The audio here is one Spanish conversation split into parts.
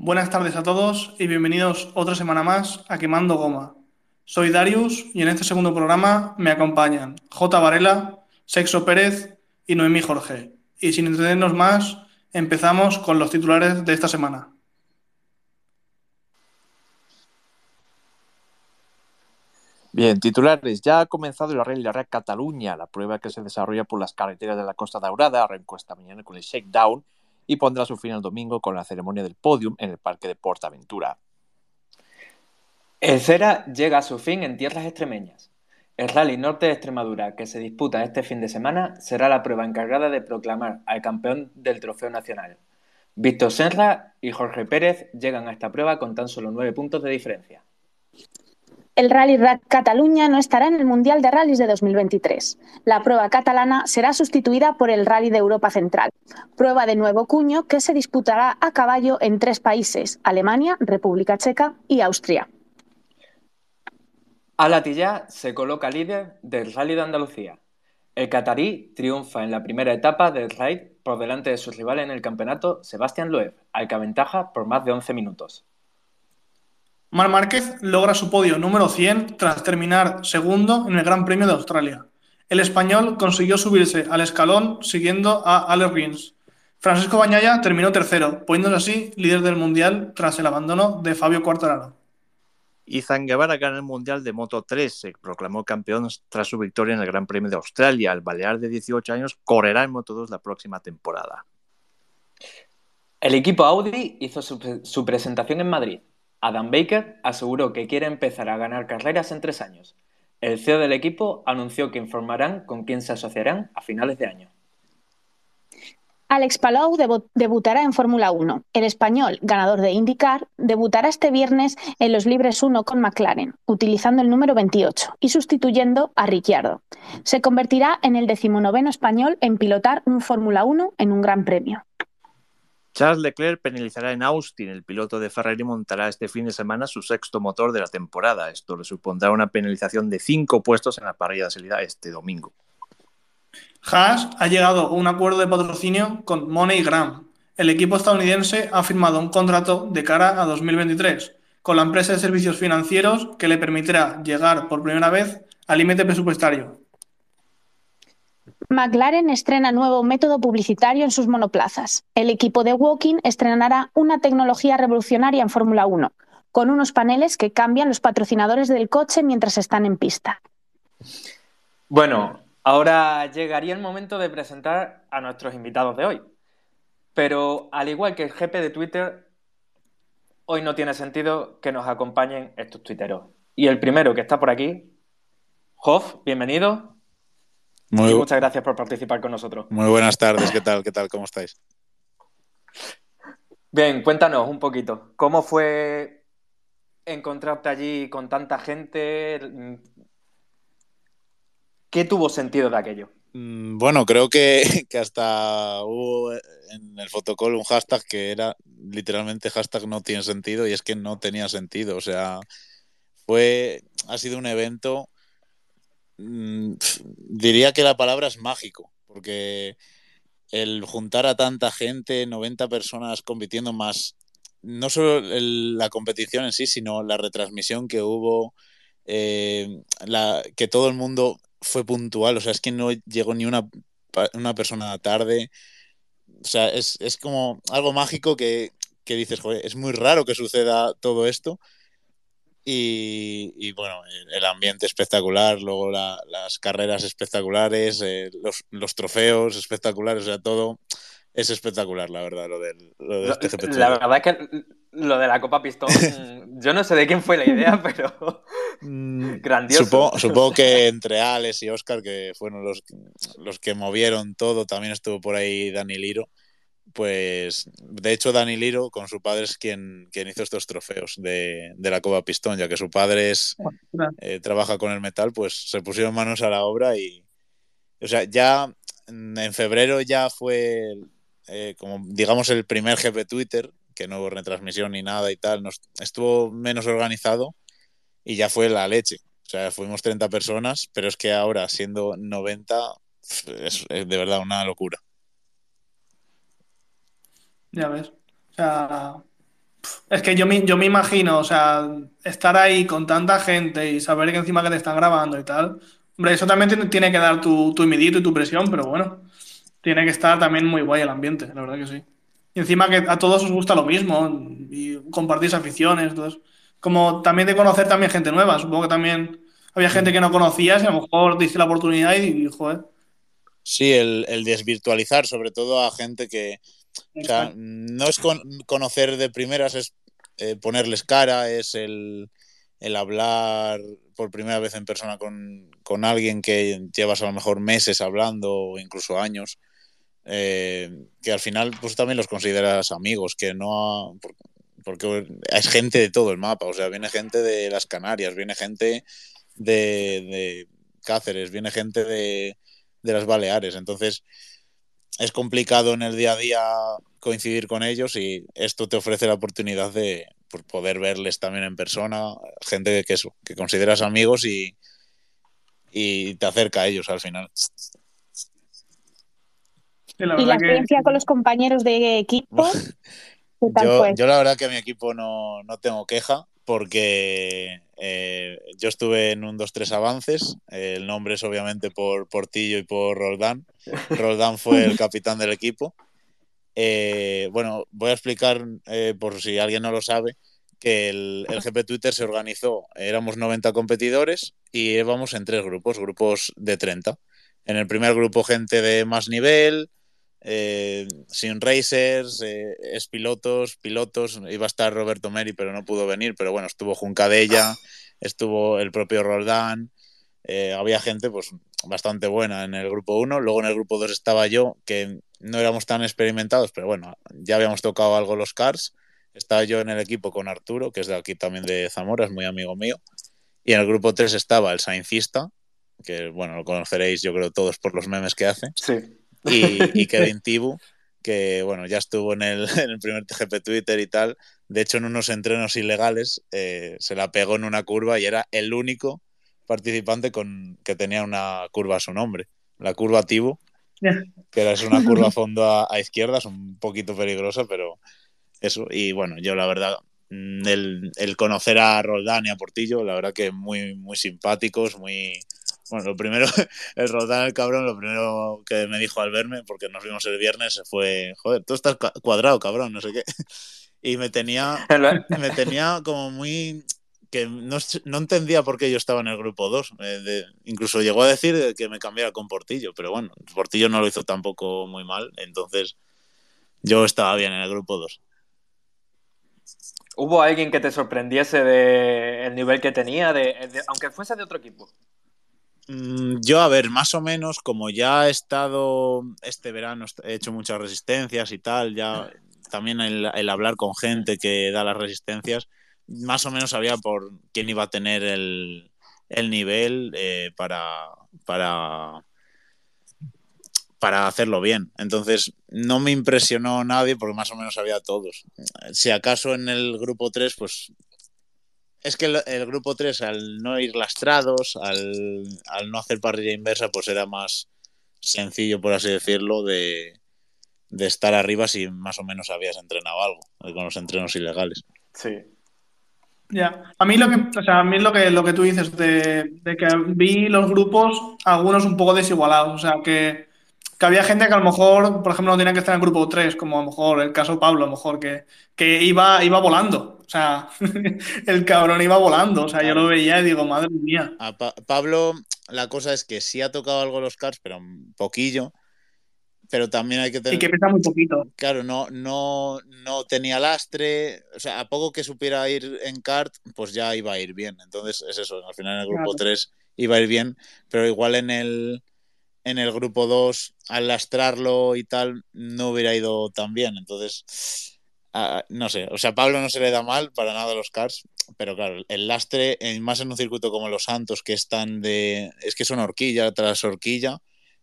Buenas tardes a todos y bienvenidos otra semana más a Quemando Goma. Soy Darius y en este segundo programa me acompañan J. Varela, Sexo Pérez y Noemí Jorge. Y sin entretenernos más, empezamos con los titulares de esta semana. Bien, titulares. Ya ha comenzado el Rally Cataluña, la prueba que se desarrolla por las carreteras de la Costa Daurada. Arrancó esta mañana con el shakedown y pondrá su fin el domingo con la ceremonia del podium en el Parque de Portaventura. El Cera llega a su fin en tierras extremeñas. El Rally Norte de Extremadura, que se disputa este fin de semana, será la prueba encargada de proclamar al campeón del Trofeo Nacional. Víctor Senra y Jorge Pérez llegan a esta prueba con tan solo nueve puntos de diferencia el Rally Rack Cataluña no estará en el Mundial de Rallys de 2023. La prueba catalana será sustituida por el Rally de Europa Central, prueba de nuevo cuño que se disputará a caballo en tres países, Alemania, República Checa y Austria. Alatilla se coloca líder del Rally de Andalucía. El catarí triunfa en la primera etapa del raid por delante de su rival en el campeonato, Sebastián Loeb, al que aventaja por más de 11 minutos. Mar Márquez logra su podio número 100 tras terminar segundo en el Gran Premio de Australia. El español consiguió subirse al escalón siguiendo a Alex Rins. Francisco Bañaya terminó tercero, poniéndose así líder del Mundial tras el abandono de Fabio Quartararo. Izan Guevara gana el Mundial de Moto 3, se proclamó campeón tras su victoria en el Gran Premio de Australia. El balear de 18 años correrá en Moto 2 la próxima temporada. El equipo Audi hizo su presentación en Madrid. Adam Baker aseguró que quiere empezar a ganar carreras en tres años. El CEO del equipo anunció que informarán con quién se asociarán a finales de año. Alex Palou debutará en Fórmula 1. El español, ganador de IndyCar, debutará este viernes en los Libres 1 con McLaren, utilizando el número 28 y sustituyendo a Ricciardo. Se convertirá en el decimonoveno español en pilotar un Fórmula 1 en un Gran Premio. Charles Leclerc penalizará en Austin. El piloto de Ferrari montará este fin de semana su sexto motor de la temporada. Esto le supondrá una penalización de cinco puestos en la parrilla de salida este domingo. Haas ha llegado a un acuerdo de patrocinio con MoneyGram. El equipo estadounidense ha firmado un contrato de cara a 2023 con la empresa de servicios financieros que le permitirá llegar por primera vez al límite presupuestario. McLaren estrena nuevo método publicitario en sus monoplazas. El equipo de Walking estrenará una tecnología revolucionaria en Fórmula 1, con unos paneles que cambian los patrocinadores del coche mientras están en pista. Bueno, ahora llegaría el momento de presentar a nuestros invitados de hoy. Pero al igual que el GP de Twitter, hoy no tiene sentido que nos acompañen estos tuiteros. Y el primero que está por aquí, Hoff, bienvenido muchas gracias por participar con nosotros. Muy buenas tardes, ¿qué tal? ¿Qué tal? ¿Cómo estáis? Bien, cuéntanos un poquito. ¿Cómo fue encontrarte allí con tanta gente? ¿Qué tuvo sentido de aquello? Mm, bueno, creo que, que, hasta hubo en el fotocall un hashtag que era literalmente hashtag no tiene sentido y es que no tenía sentido. O sea, fue, ha sido un evento Mm, diría que la palabra es mágico, porque el juntar a tanta gente, 90 personas compitiendo más, no solo la competición en sí, sino la retransmisión que hubo, eh, la, que todo el mundo fue puntual, o sea, es que no llegó ni una, una persona tarde, o sea, es, es como algo mágico que, que dices, joder, es muy raro que suceda todo esto y, bueno, el ambiente espectacular, luego las carreras espectaculares, eh, los, trofeos espectaculares, o sea, todo es espectacular, la verdad, lo del, lo este GP La verdad es que lo de la Copa Pistón, yo no sé de quién fue la idea, pero mm, grandioso. Supongo, que entre Alex y Oscar, que fueron los, los que movieron todo, también estuvo por ahí Dani Liro pues de hecho Dani Liro con su padre es quien, quien hizo estos trofeos de, la Copa Pistón, ya que su padre es, eh, trabaja con el metal, pues se pusieron manos a la obra y, o sea, ya en febrero ya fue eh, como digamos el primer GP Twitter, que no hubo retransmisión ni nada y tal, nos, estuvo menos organizado y ya fue la leche. O sea, fuimos 30 personas, pero es que ahora siendo 90 es de verdad una locura. Ya ves. O sea, Es que yo me, yo me imagino, o sea, estar ahí con tanta gente y saber que encima que te están grabando y tal. Hombre, eso también tiene, que dar tu, tu y tu presión, pero bueno, tiene que estar también muy guay el ambiente, la verdad que sí. Y encima que a todos os gusta lo mismo y compartís aficiones, entonces, como también de conocer también gente nueva, supongo que también había gente que no conocías y a lo mejor diste la oportunidad y, joder. Sí, el, el desvirtualizar, sobre todo a gente que, o sea, no es con, conocer de primeras, es eh, ponerles cara, es el, el, hablar por primera vez en persona con, con, alguien que llevas a lo mejor meses hablando o incluso años, eh, que al final pues también los consideras amigos, que no... Porque es gente de todo el mapa, o sea, viene gente de las Canarias, viene gente de, de Cáceres, viene gente de, de las Baleares, entonces es complicado en el día a día coincidir con ellos y esto te ofrece la oportunidad de pues, poder verles también en persona, gente que, eso, que consideras amigos y, y te acerca a ellos al final. ¿Y la, experiencia con los compañeros de equipo? yo, yo, la verdad que a mi equipo no, no tengo queja porque eh, yo estuve en un 2-3 avances, el nombre es obviamente por Portillo y por Roldán. Roldán fue el capitán del equipo. Eh, bueno, voy a explicar, eh, por si alguien no lo sabe, que el, el, GP Twitter se organizó, éramos 90 competidores y íbamos en tres grupos, grupos de 30. En el primer grupo gente de más nivel, eh, sin racers, eh, es pilotos, pilotos. Iba a estar Roberto Meri, pero no pudo venir. Pero bueno, estuvo Juncadella, estuvo el propio Roldán. Eh, había gente pues bastante buena en el grupo 1. Luego en el grupo 2 estaba yo, que no éramos tan experimentados, pero bueno, ya habíamos tocado algo los cars. Estaba yo en el equipo con Arturo, que es de aquí también de Zamora, es muy amigo mío. Y en el grupo 3 estaba el Saincista, que bueno, lo conoceréis yo creo todos por los memes que hace. Sí y, y Kevin Tibu, que bueno, ya estuvo en el, en el, primer TGP Twitter y tal. De hecho, en unos entrenos ilegales eh, se la pegó en una curva y era el único participante con, que tenía una curva a su nombre, la curva Tibu, que era, es una curva a fondo a, a, izquierda, es un poquito peligrosa, pero eso. Y bueno, yo la verdad, mm, el, el conocer a Roldán y a Portillo, la verdad que muy, muy simpáticos, muy, bueno, lo primero, el Roldán, el cabrón, lo primero que me dijo al verme, porque nos vimos el viernes, fue, joder, tú estás cuadrado, cabrón, no sé qué. Y me tenía, me tenía como muy, que no, no, entendía por qué yo estaba en el grupo 2. Eh, incluso llegó a decir que me cambiara con Portillo, pero bueno, Portillo no lo hizo tampoco muy mal, entonces yo estaba bien en el grupo 2. ¿Hubo alguien que te sorprendiese del el nivel que tenía, de, de, aunque fuese de otro equipo? Mm, yo, a ver, más o menos, como ya he estado este verano, he hecho muchas resistencias y tal, ya también el, hablar con gente que da las resistencias, más o menos sabía por quién iba a tener el, el nivel eh, para, para, para hacerlo bien. Entonces, no me impresionó nadie porque más o menos sabía todos. Si acaso en el grupo 3, pues es que el, el, grupo 3, al no ir lastrados, al, al, no hacer parrilla inversa, pues era más sencillo, por así decirlo, de, de, estar arriba si más o menos habías entrenado algo, con los entrenos ilegales. Sí. Ya, a mí lo que, o sea, a mí lo que, lo que tú dices de, de que vi los grupos, algunos un poco desigualados, o sea, que, que, había gente que a lo mejor, por ejemplo, no tenía que estar en el grupo 3, como a lo mejor el caso de Pablo, a lo mejor, que, que iba, iba volando. O sea, el cabrón iba volando. O sea, yo lo veía y digo, madre mía. A pa Pablo, la cosa es que sí ha tocado algo los cars, pero un poquillo. Pero también hay que tener. Y que pesa muy poquito. Claro, no, no, no tenía lastre. O sea, a poco que supiera ir en kart, pues ya iba a ir bien. Entonces, es eso. Al final en el grupo claro. 3 iba a ir bien. Pero igual en el, en el grupo 2, al lastrarlo y tal, no hubiera ido tan bien. Entonces No sé, o sea, a Pablo no se le da mal para nada los cars, pero claro, el lastre, más en un circuito como los Santos, que están de. es que son horquilla tras horquilla,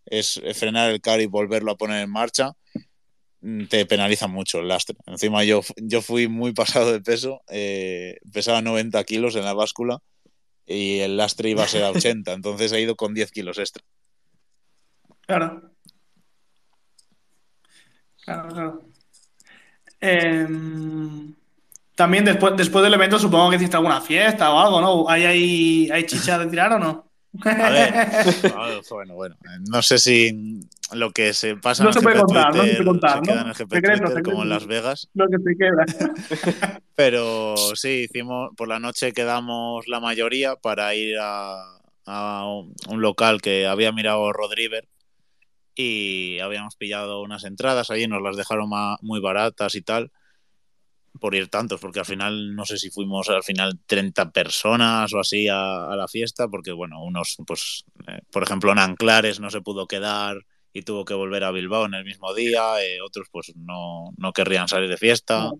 es frenar el car y volverlo a poner en marcha, mm, te penaliza mucho el lastre. Encima, yo, yo fui muy pasado de peso, eh, pesaba 90 kilos en la báscula y el lastre iba a ser a 80, entonces he ido con 10 kilos extra. Claro. Claro, claro. Eh, También después, después del evento supongo que hiciste alguna fiesta o algo, ¿no? ¿Hay, hay, hay chicha de tirar o no? A ver, bueno, bueno, no sé si lo que se pasa No en se el puede GP contar, no Twitter se puede contar, se queda ¿no? en el GP como en. Las Vegas. Lo que te queda. Pero sí, hicimos, por la noche quedamos la mayoría para ir a, a un un local que había mirado Rodriver y habíamos pillado unas entradas allí, nos las dejaron muy baratas y tal, por ir tantos, porque al final, no sé si fuimos al final 30 personas o así a, a la fiesta, porque bueno, unos, pues, eh, por ejemplo, en Anclares no se pudo quedar y tuvo que volver a Bilbao en el mismo día, eh, otros pues no, no querrían salir de fiesta,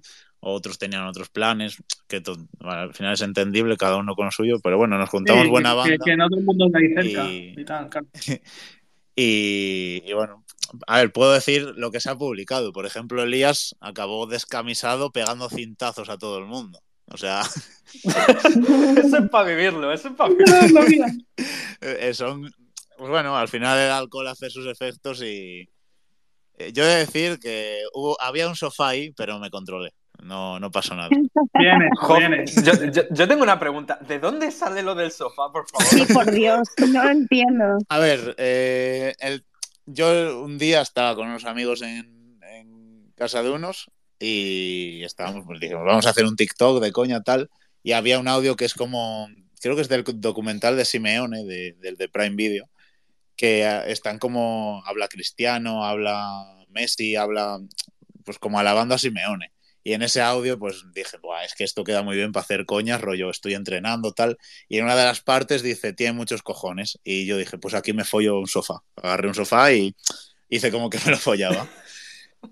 otros tenían otros planes, que to- bueno, al final es entendible, cada uno con lo suyo, pero bueno, nos juntamos Sí, buena que, banda. que, que no todo el mundo está ahí cerca. Y- y tal, claro. Y, y bueno, a ver, puedo decir lo que se ha publicado. Por ejemplo, Elías acabó descamisado pegando cintazos a todo el mundo. O sea, Eso es para vivirlo, eso es para vivirlo. eh, son. Pues bueno, al final el alcohol hace sus efectos y. eh, Yo he de decir que hubo, había un sofá ahí, pero me controlé. No, no pasó nada. Viene, Jo, viene. yo, yo- yo tengo una pregunta. ¿De dónde sale lo del sofá, por favor? Sí, por Dios, no lo entiendo. A ver, eh, el- yo un día estaba con unos amigos en, en casa de unos y estábamos, pues dijimos, vamos a hacer un TikTok de coña tal, y había un audio que es como, creo que es del documental de Simeone, de- del de Prime Video, que eh, están como, habla Cristiano, habla Messi, habla pues como alabando a Simeone. Y en ese audio, pues dije, Buah, es que esto queda muy bien para hacer coñas, rollo, estoy entrenando, tal. Y en una de las partes dice, tiene muchos cojones. Y yo dije, pues aquí me follo un sofá. Agarré un sofá y hice como que me lo follaba.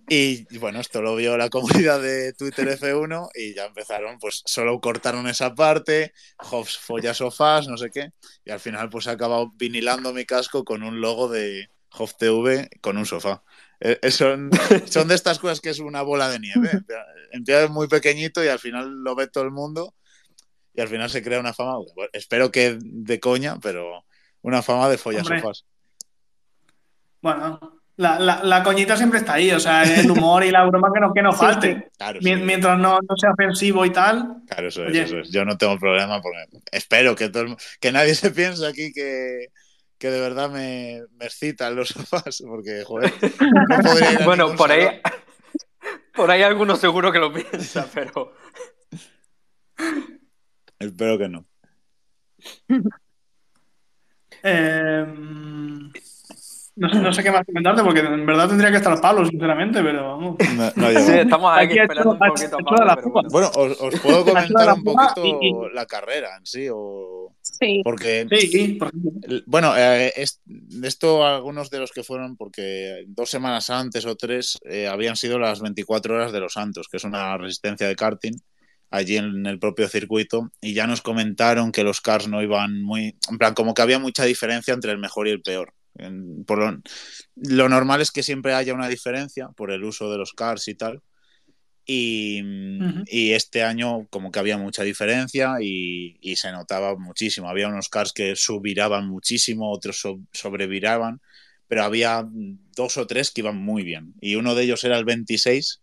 Y bueno, esto lo vio la comunidad de Twitter F1 y ya empezaron, pues solo cortaron esa parte, Hobbs folla sofás, no sé qué. Y al final pues he acabado vinilando mi casco con un logo de Hobbs TV con un sofá. Eh, eh, son, son de estas cosas que es una bola de nieve. Empieza muy pequeñito y al final lo ve todo el mundo y al final se crea una fama, bueno, espero que de coña, pero una fama de Hombre. sofás. Bueno, la, la, la coñita siempre está ahí, o sea, el humor y la broma que no, que no Sí, falte. Claro, Mien- sí. Mientras no, no sea ofensivo y tal. Claro, eso es, eso es. Yo no tengo problema porque espero que, todo que nadie se piense aquí que, que de verdad me, me excitan los sofás, porque, joder, no podría ir a Bueno, por ahí, por ahí alguno seguro que lo piensa, pero Espero que no. Eh, no, sé, no sé qué más comentarte porque en verdad tendría que estar Pablo, sinceramente, pero vamos. No, no sí, estamos aquí Aquí ha esperando hecho- un poquito a Pablo, pero bueno. Bueno, os, os puedo comentar la un poquito y- y- la carrera en sí, o Sí. porque Sí, por ejemplo. El- Bueno, eh, es- esto algunos de los que fueron, porque dos semanas antes o tres eh, habían sido las 24 horas de los Santos, que es una resistencia de karting allí en el propio circuito, y ya nos comentaron que los cars no iban muy, en plan, como que había mucha diferencia entre el mejor y el peor. En- por lo, lo normal es que siempre haya una diferencia por el uso de los cars y tal. Y, este año como que había mucha diferencia y, y se notaba muchísimo. Había unos cars que subviraban muchísimo, otros so- sobreviraban, pero había dos o tres que iban muy bien. Y uno de ellos era el 26,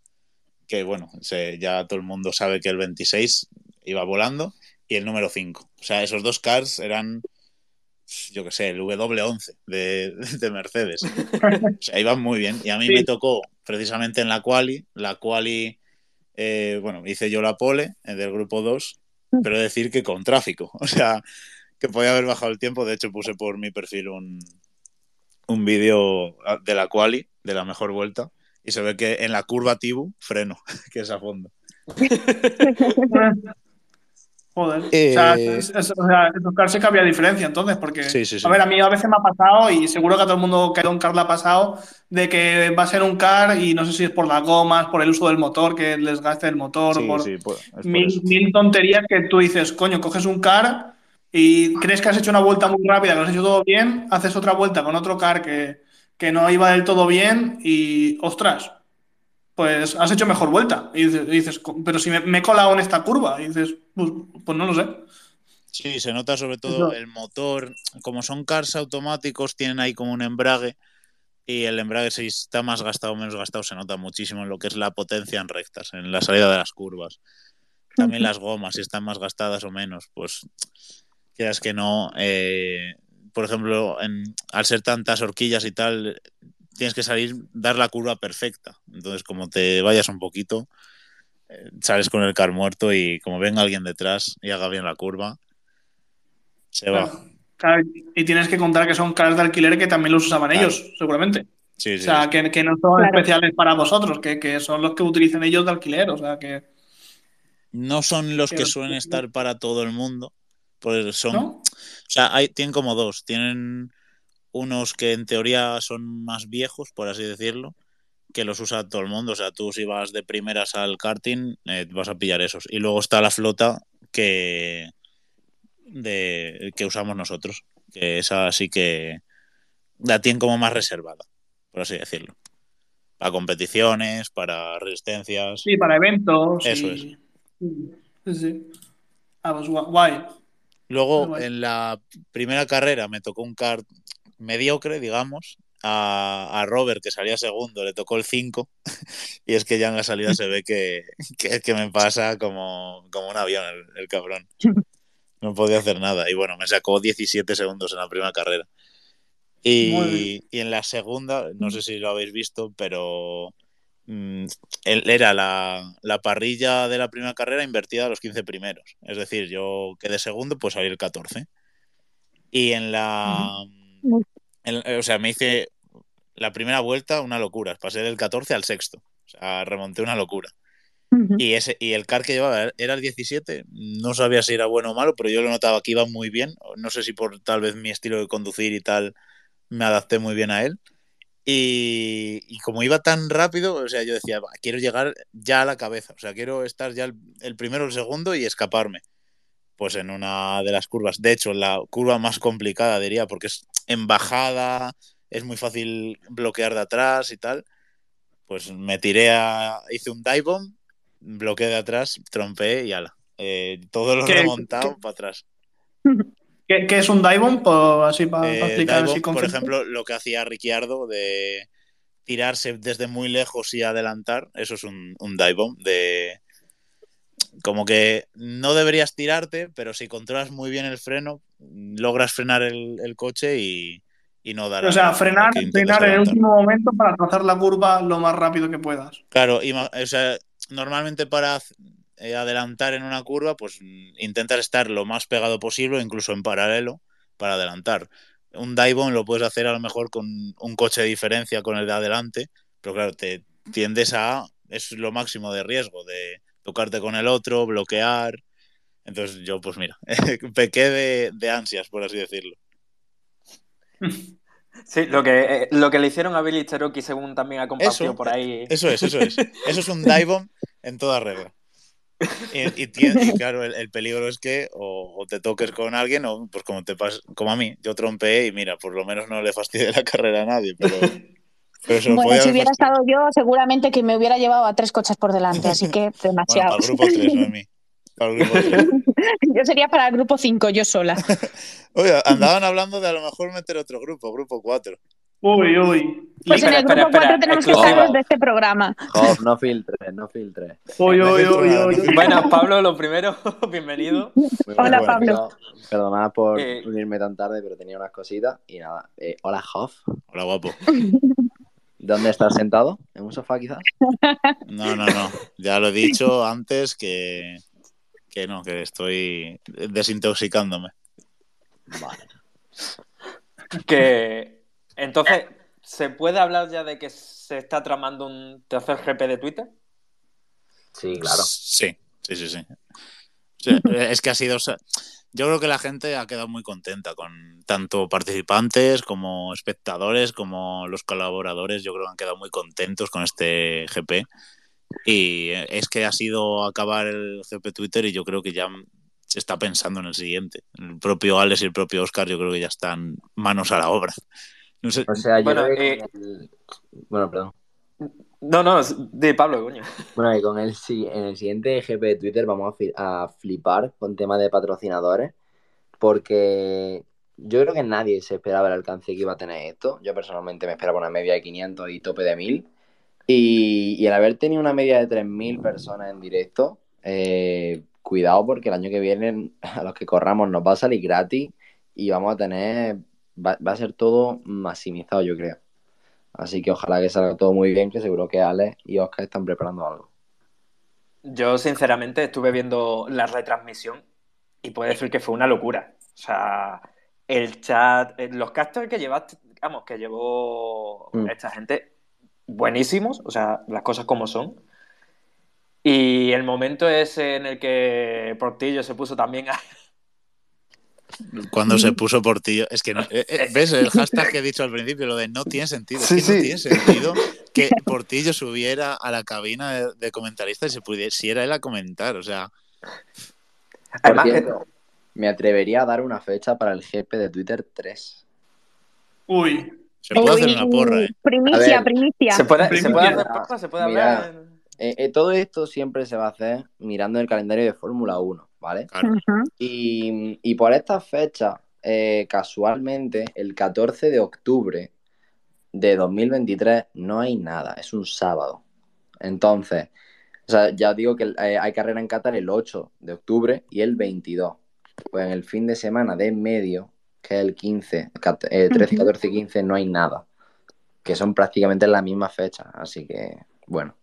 que bueno, se- ya todo el mundo sabe que el 26 iba volando, y el número 5. O sea, esos dos cars eran, yo qué sé, el W11 de, de Mercedes. O sea, iban muy bien. Y a mí Sí. me tocó precisamente en la quali. La quali, eh, bueno, hice yo la pole eh, del grupo 2, pero decir que con tráfico. O sea, que podía haber bajado el tiempo. De hecho, puse por mi perfil un, un vídeo de la quali, de la mejor vuelta. Y se ve que en la curva Tibu freno, que es a fondo. Joder. Eh, O sea, es- es- o sea, que había diferencia entonces, porque. Sí, sí, sí. A ver, a mí a veces me ha pasado, y seguro que a todo el mundo que a un car le ha pasado, de que va a ser un car y no sé si es por las gomas, por el uso del motor, que el desgaste del motor, Sí, por sí, pues, es por mil, mil tonterías que tú dices, coño, coges un car y crees que has hecho una vuelta muy rápida, que lo has hecho todo bien, haces otra vuelta con otro car que, que no iba del todo bien y, ostras, pues has hecho mejor vuelta. Y dices, y dices, "Co- pero si me, me he colado en esta curva, y dices, pues, pues no lo sé. Sí, se nota sobre todo el motor. Como son cars automáticos, tienen ahí como un embrague. Y el embrague, si está más gastado o menos gastado, se nota muchísimo en lo que es la potencia en rectas, en la salida de las curvas. también las gomas, si están más gastadas o menos, pues quieras que no. eh, por ejemplo, en- al ser tantas horquillas y tal, tienes que salir, dar la curva perfecta. Entonces, como te vayas un poquito, eh, sales con el car muerto y como venga alguien detrás y haga bien la curva, se va. Claro. Y tienes que contar que son caras de alquiler que también los usaban Claro. ellos, seguramente. Sí, O sí, sea, sí. que, que no son Claro. especiales para vosotros, que, que son los que utilizan ellos de alquiler. O sea, que. No son los que suelen estar para todo el mundo, pues son, ¿No? o sea, hay, tienen como dos. Tienen unos que en teoría son más viejos, por así decirlo, que los usa todo el mundo. O sea, tú si vas de primeras al karting, eh, vas a pillar esos. Y luego está la flota que, de, que usamos nosotros, que esa sí que la tienen como más reservada, por así decirlo. Para competiciones, para resistencias. Sí, para eventos. Eso y- Sí, sí. Ah, pues gua- guay. Luego, Ah, guay. en la primera carrera me tocó un kart mediocre, digamos. A, a Robert, que salía segundo, le tocó el 5. Y es que ya en la salida se ve que, que, que me pasa como, como un avión el, el cabrón. No podía hacer nada. Y bueno, me sacó 17 segundos en la primera carrera. Y, y en la segunda, no sé si lo habéis visto, pero mm, era la, la parrilla de la primera carrera invertida a los 15 primeros. Es decir, yo quedé segundo, pues salí el 14. Y en la. En- o sea, me hice la primera vuelta una locura. Pasé del 14 al sexto. O sea, remonté una locura. Y, ese, y el car que llevaba era el 17. No sabía si era bueno o malo, pero yo lo notaba que iba muy bien. No sé si por tal vez mi estilo de conducir y tal me adapté muy bien a él. Y, y como iba tan rápido, o sea, yo decía, "Va, quiero llegar ya a la cabeza. O sea, quiero estar ya el, el primero o el segundo y escaparme. Pues en una de las curvas. De hecho, la curva más complicada, diría, porque es en bajada, es muy fácil bloquear de atrás y tal. Pues me tiré a. hice un dive bomb, bloqueé de atrás, trompeé y ala. Eh, todo lo ¿Qué- remontado para atrás. ¿Qué, qué es un dive bomb? Por, así para, Eh, explicar dive así bomb, por ejemplo, lo que hacía Ricciardo de tirarse desde muy lejos y adelantar, eso es un, un dive bomb de como que no deberías tirarte, pero si controlas muy bien el freno, logras frenar el, el coche y, y no dar O sea, a- frenar, frenar en el último momento para trazar la curva lo más rápido que puedas. Claro, ima- o sea, normalmente para eh, adelantar en una curva, pues intentas estar lo más pegado posible, incluso en paralelo, para adelantar. Un dive lo puedes hacer a lo mejor con un coche de diferencia con el de adelante, pero claro, te tiendes a. Es lo máximo de riesgo, de tocarte con el otro, bloquear. Entonces yo, pues mira, pequé de, de ansias, por así decirlo. Sí, lo que, eh, lo que le hicieron a Billy Cherokee, según también ha compartido Eso, por ahí. Eso es, eso es. Eso es un dive bomb en toda regla. Y, y tiene- y claro, el, el peligro es que o, o te toques con alguien o pues como te pas, como a mí, yo trompeé y mira, por lo menos no le fastidié la carrera a nadie, pero, pero se lo Bueno, si hubiera estado yo, seguramente que me hubiera llevado a tres coches por delante, así que Bueno, para demasiado. el grupo 3, no a mí. Para el grupo 3. yo sería para el grupo 5, yo sola. Oye, andaban hablando de a lo mejor meter otro grupo, grupo 4. Uy, uy. Pues en el espera, grupo 4 espera, tenemos que estar de este programa. Job, no filtres, no filtres. Uy, uy, filtro uy, uy, Buenas, Pablo, lo primero, bienvenido. Muy Hola, Pablo. Perdonad por Eh. unirme tan tarde, pero tenía unas cositas. Y nada, eh, hola, Job. Hola, guapo. ¿Dónde estás sentado? ¿En un sofá, quizás? No, no, no. Ya lo he dicho antes que, que no, que estoy desintoxicándome. Vale. Que entonces, ¿se puede hablar ya de que se está tramando un tercer GP de Twitter? Sí, claro. Sí, sí, sí, sí. Sí, es que ha sido. Yo creo que la gente ha quedado muy contenta con tanto participantes como espectadores, como los colaboradores. Yo creo que han quedado muy contentos con este GP. Y es que ha sido acabar el GP Twitter y yo creo que ya se está pensando en el siguiente. El propio Alex y el propio Oscar, yo creo que ya están manos a la obra. No sé, O sea, yo Bueno, creo que eh, con el- Bueno, perdón. No, no, de Pablo, coño. Bueno, y con el, en el siguiente GP de Twitter vamos a, flipar con tema de patrocinadores, porque yo creo que nadie se esperaba el alcance que iba a tener esto. Yo personalmente me esperaba una media de 500 y tope de 1000. Y, y el haber tenido una media de 3000 personas en directo, eh, cuidado porque el año que viene a los que corramos nos va a salir gratis y vamos a tener, va a ser todo maximizado, yo creo. Así que ojalá que salga todo muy bien, que seguro que Alex y Oscar están preparando algo. Yo, sinceramente, estuve viendo la retransmisión y puedo decir que fue una locura. O sea, el chat, eh, los casters que llevaste, vamos, que llevó Mm. esta gente, buenísimos, o sea, las cosas como son. Y el momento ese en el que Portillo se puso también a... Cuando se puso Portillo. Es que no. eh, eh, ¿Ves el hashtag que he dicho al principio? Lo de no tiene sentido. Es que sí. no tiene sentido que Portillo subiera a la cabina de, de comentarista y se pudiera él a comentar. O sea, Por Además, cierto, me atrevería a dar una fecha para el GP de Twitter 3. Uy, se puede hacer una porra, ¿eh? Primicia, ver, primicia. se puede, se puede hacer Mira, porra, se puede mira. hablar. Eh, eh, todo esto siempre se va a hacer mirando el calendario de Fórmula 1, ¿vale? Claro. Y, y por estas fechas, eh, casualmente, el 14 de octubre de 2023 no hay nada, es un sábado. Entonces, o sea, ya os digo que eh, hay carrera en Qatar el 8 de octubre y el 22. Pues en el fin de semana de medio, que es el 15, cat- eh, 13, Ujú. 14 y 15, no hay nada. Que son prácticamente las mismas fechas. Así que, bueno.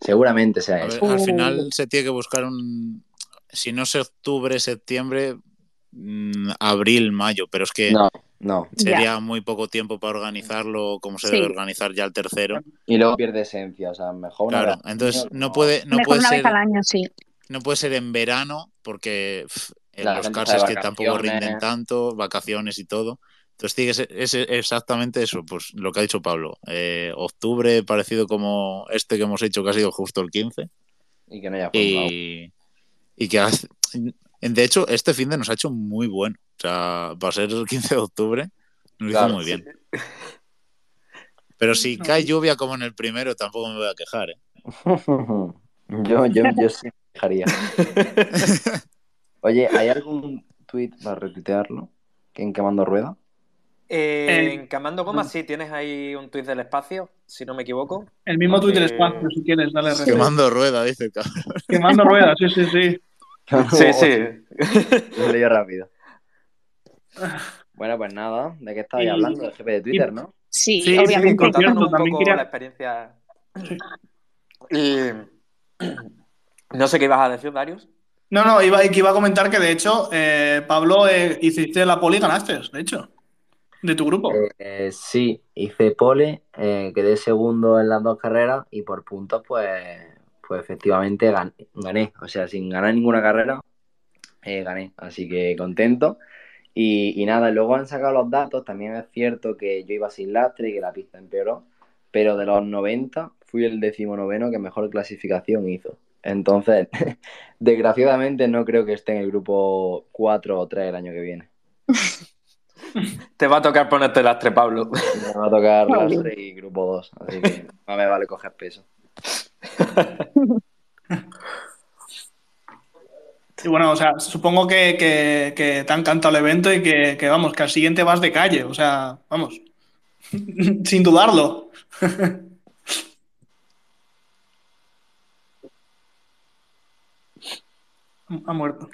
Seguramente sea eso. al Uh. final se tiene que buscar un. Si no es octubre, septiembre, mm, abril, mayo. Pero es que No, no. sería muy poco tiempo para organizarlo como se Sí. debe organizar ya el tercero. Y luego pierde esencia, o sea, mejor una Claro, vez entonces no puede, no Mejor puede una ser. vez al año, sí. no puede ser en verano porque pff, en La los de que tampoco rinden tanto, vacaciones y todo. Entonces tiene que ser es exactamente eso, pues lo que ha dicho Pablo. Eh, octubre parecido como este que hemos hecho, que ha sido justo el 15. Y que no haya. Y, y que hace- de hecho este fin de nos ha hecho muy bueno. O sea, para ser el 15 de octubre nos Claro, hizo muy bien. Pero si cae lluvia como en el primero, tampoco me voy a quejar. ¿eh? yo, yo, yo sí me dejaría. Oye, ¿hay algún tweet para retuitearlo? ¿Que en quemando rueda? Eh, Eh, en Camando Gomas sí tienes ahí un tuit del espacio, si no me equivoco. el mismo Twitter Eh, espacio, si quieres, dale. Quemando rueda, dice el cabrón. Quemando ruedas, sí, sí, sí. Sí, sí. Lo leí rápido. Bueno, pues nada, ¿de qué estabais Y- hablando? Del GP de Twitter, ¿no? Sí, Sí, sí, obviamente. por contándonos cierto, un poco quería- la experiencia. Y no sé qué ibas a decir, Darius. No, no, iba, que iba a comentar que de hecho, eh, Pablo, eh, hiciste la poli y ganaste, de hecho, de tu grupo. Eh, sí, hice pole, eh, quedé segundo en las dos carreras y por puntos, pues, pues efectivamente gan- gané. O sea, sin ganar ninguna carrera, eh, gané. Así que contento. Y, y nada, luego han sacado los datos. También es cierto que yo iba sin lastre y que la pista empeoró. Pero de los 90 fui el decimonoveno que mejor clasificación hizo. Entonces, desgraciadamente no creo que esté en el grupo 4 o 3 el año que viene. Te va a tocar ponerte lastre, Pablo. Me va a tocar lastre y grupo 2, así que no me vale coger peso. Y bueno, o sea, supongo que, que- que te ha encantado el evento y que, que, vamos, que al siguiente vas de calle, o sea, vamos, sin dudarlo. Ha muerto.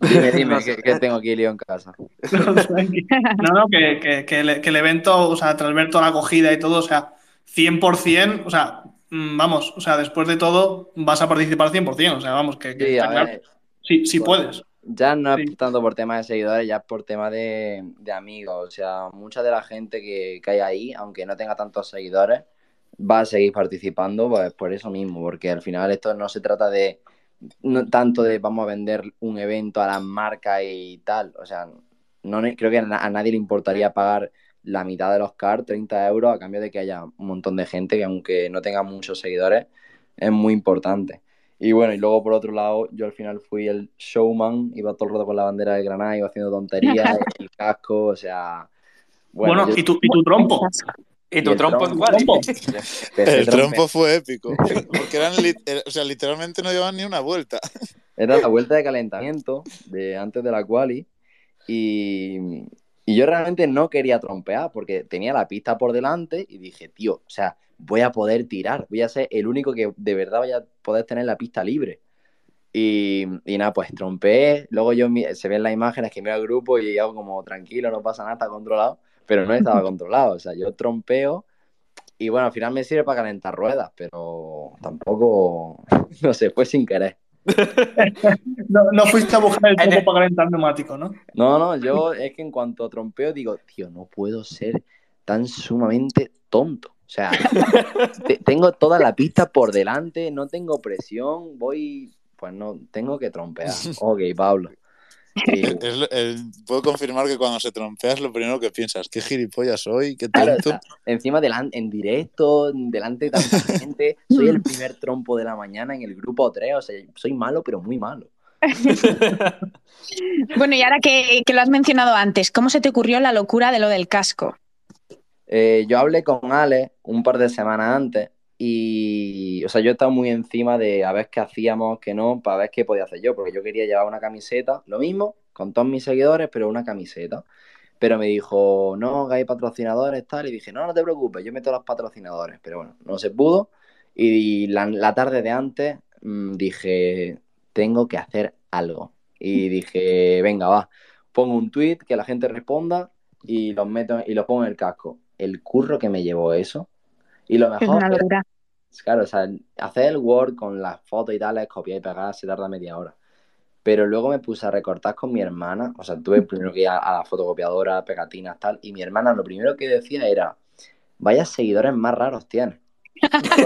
Dime, dime, que, que tengo aquí lío en casa. No, no, que, que- que el, que el evento, o sea, tras ver toda la acogida y todo, o sea, 100%, o sea, mm, vamos, o sea, después de todo vas a participar 100%, o sea, vamos, que, que Sí, está claro. Sí, sí Bueno. puedes. ya no Sí. es tanto por tema de seguidores, ya es por tema de, de amigos. O sea, mucha de la gente que, que hay ahí, aunque no tenga tantos seguidores, va a seguir participando pues, por eso mismo, porque al final esto no se trata de no tanto de vamos a vender un evento a las marcas y tal. O sea, no creo que a, na- a nadie le importaría pagar la mitad de los cars, 30 euros, a cambio de que haya un montón de gente que aunque no tenga muchos seguidores, es muy importante. Y bueno, y luego por otro lado, yo al final fui el showman, iba todo el rato con la bandera de Granada, iba haciendo tonterías, el casco, o sea... Bueno, yo- y, tu, y tu trompo. Y Y tu el trompo trompo. igual. Trompo. El trompo fue épico. Porque eran eh, o sea, literalmente no llevaban ni una vuelta. Era la vuelta de calentamiento de antes de la quali y, y yo realmente no quería trompear porque tenía la pista por delante y dije, tío, o sea, voy a poder tirar, voy a ser el único que de verdad vaya a poder tener la pista libre. Y, y nada, pues trompeé. Luego yo se ven las imágenes que miro al grupo y hago como tranquilo, no pasa nada, está controlado. Pero no estaba controlado. O sea, yo trompeo y bueno, al final me sirve para calentar ruedas, pero tampoco, no sé, fue sin querer. No, no fuiste a buscar el tiempo para calentar neumático, ¿no? No, no, yo es que en cuanto trompeo digo, tío, no puedo ser tan sumamente tonto. O sea, te- tengo toda la pista por delante, no tengo presión, voy, pues no, tengo que trompear. Ok, Pablo. Es- es puedo confirmar que cuando se trompeas lo primero que piensas, qué gilipollas soy, qué claro, o tonto. sea, encima delan- en directo, delante de tanta gente, soy el primer trompo de la mañana en el grupo 3, o sea, soy malo, pero muy malo. Bueno, y ahora que, que lo has mencionado antes, ¿cómo se te ocurrió la locura de lo del casco? Eh, yo hablé con Ale un par de semanas antes y, o sea, yo estaba muy encima de a ver qué hacíamos, qué no, para ver qué podía hacer yo, porque yo quería llevar una camiseta, lo mismo, con todos mis seguidores, pero una camiseta. Pero me dijo, no, que hay patrocinadores, tal, y dije, no, no te preocupes, yo meto los patrocinadores, pero bueno, no se pudo. Y la, la tarde de antes mm, dije, tengo que hacer algo. Y dije, venga, va, pongo un tweet que la gente responda y los meto y los pongo en el casco. El curro que me llevó eso. Y lo Es mejor, una locura. claro, o sea, hacer el Word con las fotos y tal, es copiar y pegar, se tarda media hora. Pero luego me puse a recortar con mi hermana, o sea, tuve primero que ir a, a la fotocopiadora, pegatinas, tal, y mi hermana lo primero que decía era, vaya seguidores más raros tienes. Porque,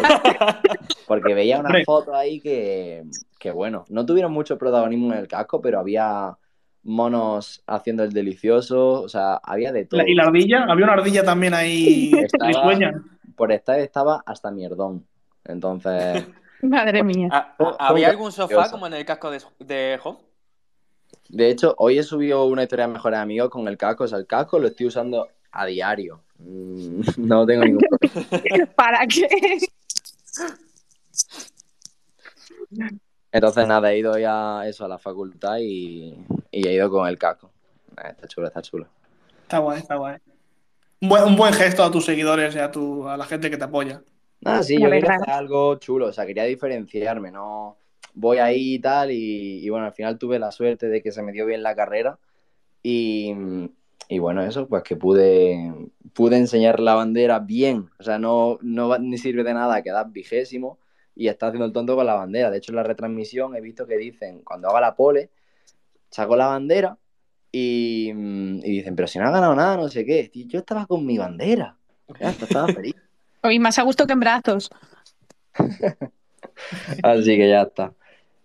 porque veía una foto ahí que, que, bueno, no tuvieron mucho protagonismo en el casco, pero había monos haciendo el delicioso, o sea, había de todo. Y la ardilla, había una ardilla también ahí Estaba-. Por estar estaba hasta mierdón. Entonces, Madre mía. ¿Ha- Fue- fue ¿Había un algún sofá como en el casco de, de Hoff? de hecho, hoy he subido una historia de mejores amigos con el casco, o sea, el casco lo estoy usando a diario. Mm, No tengo ningún problema. ¿Para qué? Entonces, nada, he ido ya eso a la facultad y, y he ido con el casco. Está chulo, está chulo. Está guay, está guay. Un buen, un buen gesto a tus seguidores y a, tu, a la gente que te apoya. Ah, sí, yo quería hacer algo chulo, o sea, quería diferenciarme, no voy ahí y tal, y, y bueno, al final tuve la suerte de que se me dio bien la carrera y, y bueno, eso, pues que pude, pude enseñar la bandera bien, o sea, no, no va- ni sirve de nada quedar vigésimo y estar haciendo el tonto con la bandera. De hecho, en la retransmisión he visto que dicen, cuando haga la pole, saco la bandera y, y dicen, pero si no ha ganado nada, no sé qué. Yo estaba con mi bandera, ya estaba feliz. Hoy más a gusto que en brazos. Así que ya está.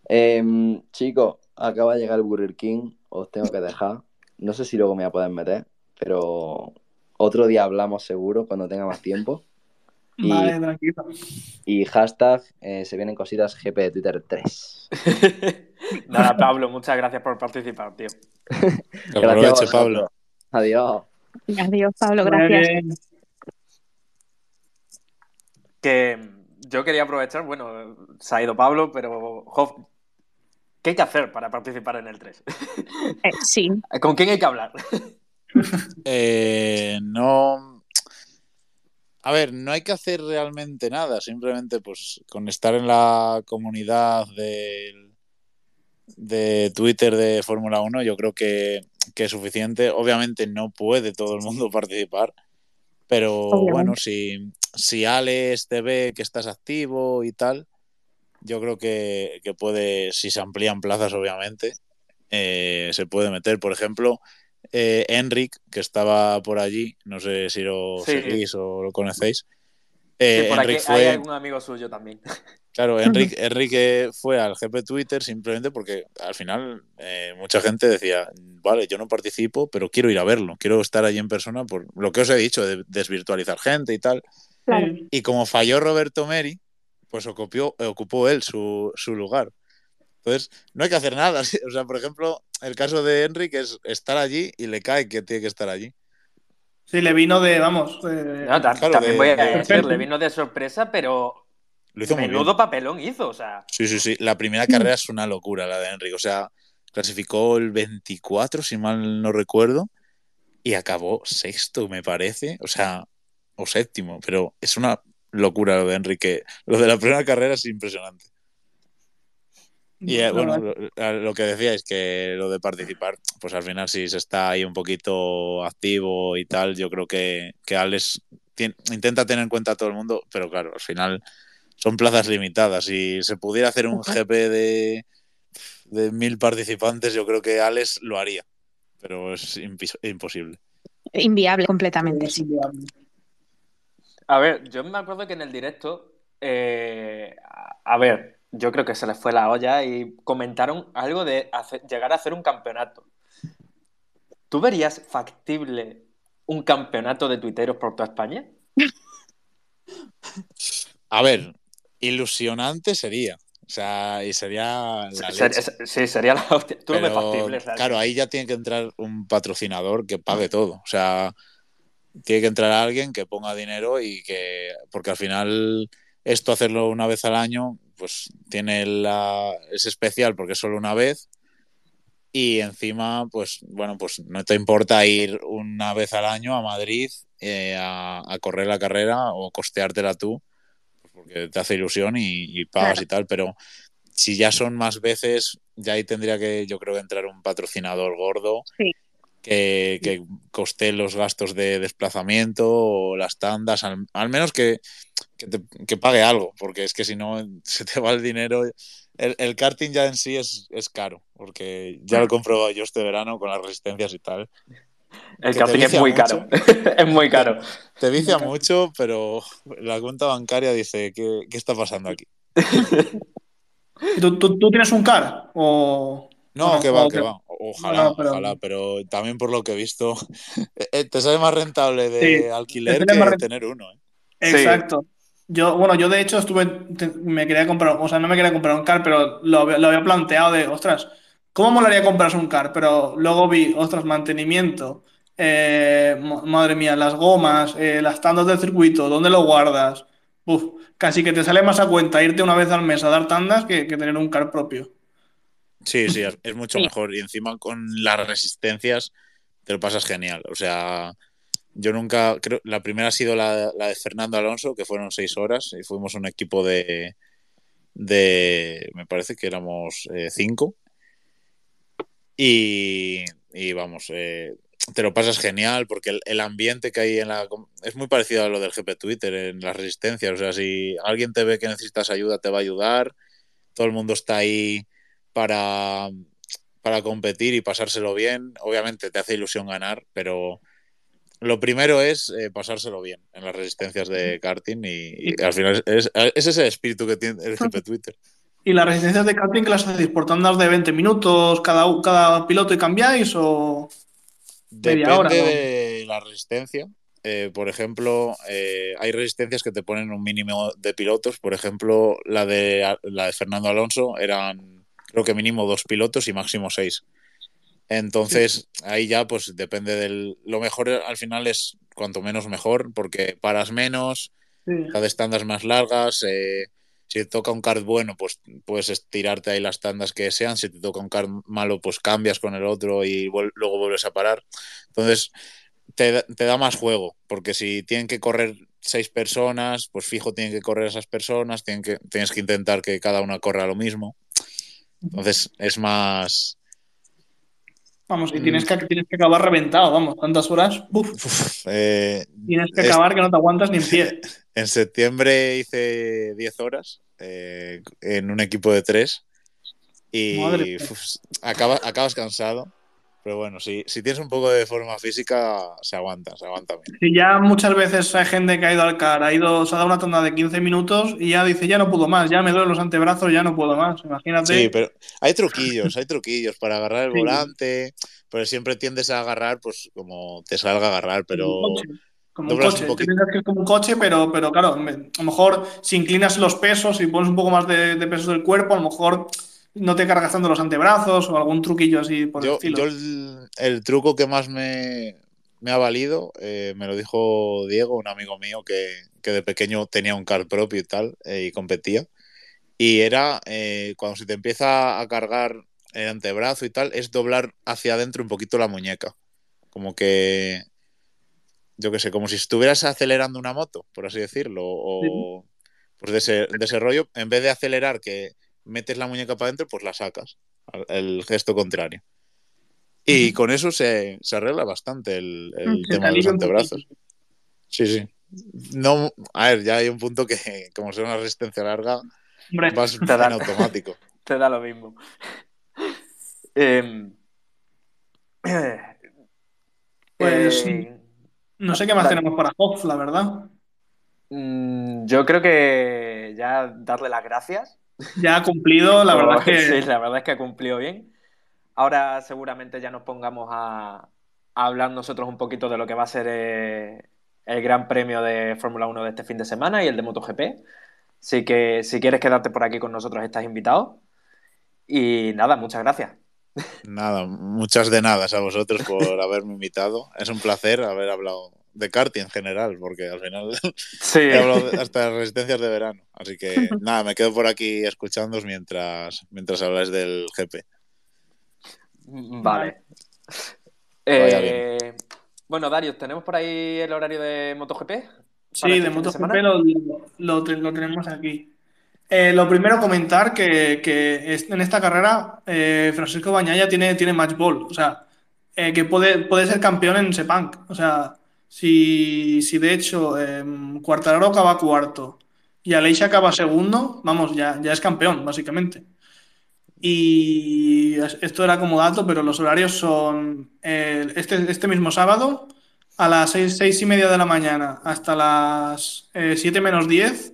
Em, chicos, acaba de llegar el Burger King, os tengo que dejar. No sé si luego me voy a poder meter, pero otro día hablamos seguro cuando tenga más tiempo. Y- Vale, tranquilo. Y hashtag eh, se vienen cositas GP de Twitter 3. Nada, Pablo, muchas gracias por participar, tío. Gracias aproveche. Pablo. Adiós. Adiós, Pablo, gracias. Que yo quería aprovechar, bueno, se ha ido Pablo, pero Hoff, ¿qué hay que hacer para participar en el 3? Eh, sí, ¿Con quién hay que hablar? Eh, no. A ver, no hay que hacer realmente nada, simplemente pues con estar en la comunidad del- de Twitter de Fórmula 1 yo creo que, que es suficiente. Obviamente no puede todo el mundo participar, pero Obviamente. bueno, si, si Alex te ve que estás activo y tal, yo creo que, que puede, si se amplían plazas obviamente, eh, se puede meter. Por ejemplo, eh, Enric, que estaba por allí, no sé si lo Sí. seguís o lo conocéis. Sí, Eh, aquí Enric hay algún amigo suyo también. claro, Enric, Enrique fue al GP Twitter simplemente porque al final eh, mucha gente decía, vale, yo no participo, pero quiero ir a verlo, quiero estar allí en persona por lo que os he dicho, de desvirtualizar gente y tal. claro. Y como falló Roberto Meri, pues ocupó, ocupó él su, su lugar. Entonces, no hay que hacer nada. O sea, por ejemplo, el caso de Enrique es estar allí y le cae que tiene que estar allí. Sí, le vino de, vamos. eh, No, ta- claro, también de- voy a de- decir, le vino de sorpresa, pero Lo hizo muy bien. menudo papelón hizo, o sea, Sí, sí, sí. La primera carrera es una locura, la de Enrique. O sea, clasificó el 24, si mal no recuerdo, y acabó sexto, me parece. O sea, o séptimo, pero es una locura lo de Enrique. Lo de la primera carrera es impresionante. Y eh, bueno, lo, lo que decíais, que lo de participar, pues al final si se está ahí un poquito activo y tal, yo creo que, que Alex intenta tener en cuenta a todo el mundo, pero claro, al final son plazas limitadas. Si se pudiera hacer un GP de, de mil participantes, yo creo que Alex lo haría, pero es imposible. Inviable completamente. Es sí. inviable. A ver, yo me acuerdo que en el directo, eh, a a ver, yo creo que se les fue la olla y comentaron algo de hacer- llegar a hacer un campeonato. ¿Tú verías factible un campeonato de tuiteros por toda España? A ver, ilusionante sería. O sea, y sería la sí, sería la hostia. Tú Pero, factible, claro, ahí ya tiene que entrar un patrocinador que pague todo. O sea, tiene que entrar alguien que ponga dinero y que. Porque al final, esto hacerlo una vez al año, pues tiene la. Es especial porque es solo una vez. Y encima, pues, bueno, pues no te importa ir una vez al año a Madrid eh, a, a correr la carrera o costeártela tú, porque te hace ilusión y, y pagas Claro. y tal, pero si ya son más veces, ya ahí tendría que, yo creo, entrar un patrocinador gordo Sí. que, que coste los gastos de desplazamiento o las tandas, al, al menos que, que, te- que pague algo, porque es que si no se te va el dinero. El, el karting ya en sí es, es caro, porque ya lo he comprobado yo este verano con las resistencias y tal. El karting es muy mucho. caro. es muy caro. Te vicia mucho, pero la cuenta bancaria dice, ¿qué, qué está pasando aquí? ¿Y ¿Tú, tú, tú tienes un car? ¿O.? No, que va, o que va. Ojalá, No, pero- ojalá, pero también por lo que he visto, eh, eh, te sale más rentable de Sí, alquiler te que rent- tener uno. ¿eh? Sí. Exacto. Yo, bueno, yo de hecho estuve, te- me quería comprar, o sea, no me quería comprar un car, pero lo, lo había planteado de, ostras, ¿cómo molaría comprarse un car? Pero luego vi, ostras, mantenimiento, eh, ma- madre mía, las gomas, eh, las tandas del circuito, ¿dónde lo guardas? Uf, casi que te sale más a cuenta irte una vez al mes a dar tandas que, que tener un car propio. Sí, sí, es, es mucho Sí. mejor. Y encima con las resistencias te lo pasas genial. O sea, yo nunca, creo, la primera ha sido la, la de Fernando Alonso, que fueron seis horas, y fuimos un equipo de, de me parece que éramos eh, cinco. Y, y vamos, eh, te lo pasas genial porque el, el ambiente que hay en la... Es muy parecido a lo del GP Twitter, en las resistencias. O sea, si alguien te ve que necesitas ayuda, te va a ayudar. Todo el mundo está ahí para, para competir y pasárselo bien. Obviamente te hace ilusión ganar, pero lo primero es eh, pasárselo bien en las resistencias de karting y, y al final es, es, ese espíritu que tiene el GP Twitter. ¿Y las resistencias de karting que las hacéis por tandas de 20 minutos cada, cada piloto y cambiáis o...? Depende Media hora, ¿no? de la resistencia. Eh, por ejemplo, eh, hay resistencias que te ponen un mínimo de pilotos. Por ejemplo, la de, la de Fernando Alonso eran, creo que mínimo dos pilotos y máximo seis. Entonces, ahí ya, pues depende del. Lo mejor al final es cuanto menos mejor, porque paras menos, Sí. tandas más largas. eh, si te toca un kart bueno, pues puedes estirarte ahí las tandas que sean. Si te toca un kart malo, pues cambias con el otro y luego vuelves a parar. Entonces, te, te da más juego, porque si tienen que correr seis personas, pues fijo tienen que correr esas personas, tienen que, tienes que intentar que cada una corra lo mismo. Entonces, es más. Vamos, y tienes que, tienes que acabar reventado, vamos, tantas horas, uf, uf, eh, tienes que Es- acabar que no te aguantas ni en pie. En septiembre hice 10 horas eh, en un equipo de tres y Madre mía. uf, acabas cansado. Pero bueno, si, si tienes un poco de forma física, se aguanta, se aguanta bien. Y ya muchas veces hay gente que ha ido al car, ha ido, se ha dado una tanda de 15 minutos y ya dice, ya no puedo más, ya me duelen los antebrazos, ya no puedo más. Imagínate. Sí, pero hay truquillos, hay truquillos para agarrar el Sí. volante, pero siempre tiendes a agarrar, pues como te salga a agarrar, pero Como un coche. Un que es como un coche, pero, pero claro, a lo mejor si inclinas los pesos y pones un poco más de, de peso del cuerpo, a lo mejor no te cargas tanto los antebrazos o algún truquillo así por el estilo. yo el, el truco que más me, me ha valido, eh, me lo dijo Diego, un amigo mío que, que de pequeño tenía un car propio y tal, eh, y competía. Y era eh, cuando se te empieza a cargar el antebrazo y tal, es doblar hacia adentro un poquito la muñeca. Como que, yo qué sé, como si estuvieras acelerando una moto, por así decirlo. O pues de ese, de ese rollo, en vez de acelerar, que metes la muñeca para adentro, pues la sacas. El gesto contrario. Y con eso se, se arregla bastante el, tema de los antebrazos. Sí, sí. No, a ver, ya hay un punto que, como sea una resistencia larga, Hombre, vas Te da- en automático. Te da lo mismo. Em, Pues, eh, no sé qué más tenemos para Hoff, la verdad. mm, yo creo que ya darle las gracias. Ya ha cumplido, la verdad es que Sí, la verdad es que ha cumplido bien. Ahora seguramente ya nos pongamos a, a hablar nosotros un poquito de lo que va a ser eh, el Gran Premio de Fórmula 1 de este fin de semana y el de MotoGP. Así que si quieres quedarte por aquí con nosotros estás invitado. Y nada, muchas gracias. Nada, muchas de nada a vosotros por haberme invitado. Es un placer haber hablado de karting en general, porque al final Sí, he hablado de- hasta de resistencias de verano. Así que nada, me quedo por aquí escuchándoos mientras, mientras habláis del GP. vale. Eh, bueno, Darius, ¿tenemos por ahí el horario de MotoGP? sí, de MotoGP lo, lo, te- lo tenemos aquí. Eh, lo primero, comentar que, que es- en esta carrera eh, Francisco Bañaya tiene, tiene match ball, o sea, eh, que puede, puede ser campeón en Sepang. O sea, si, si de hecho eh, Quartararo acaba cuarto y Aleix acaba segundo, vamos, ya, ya es campeón, básicamente. Y es- esto era como dato, pero los horarios son este, este mismo sábado a las seis, seis y media de la mañana hasta las eh, 7 menos 10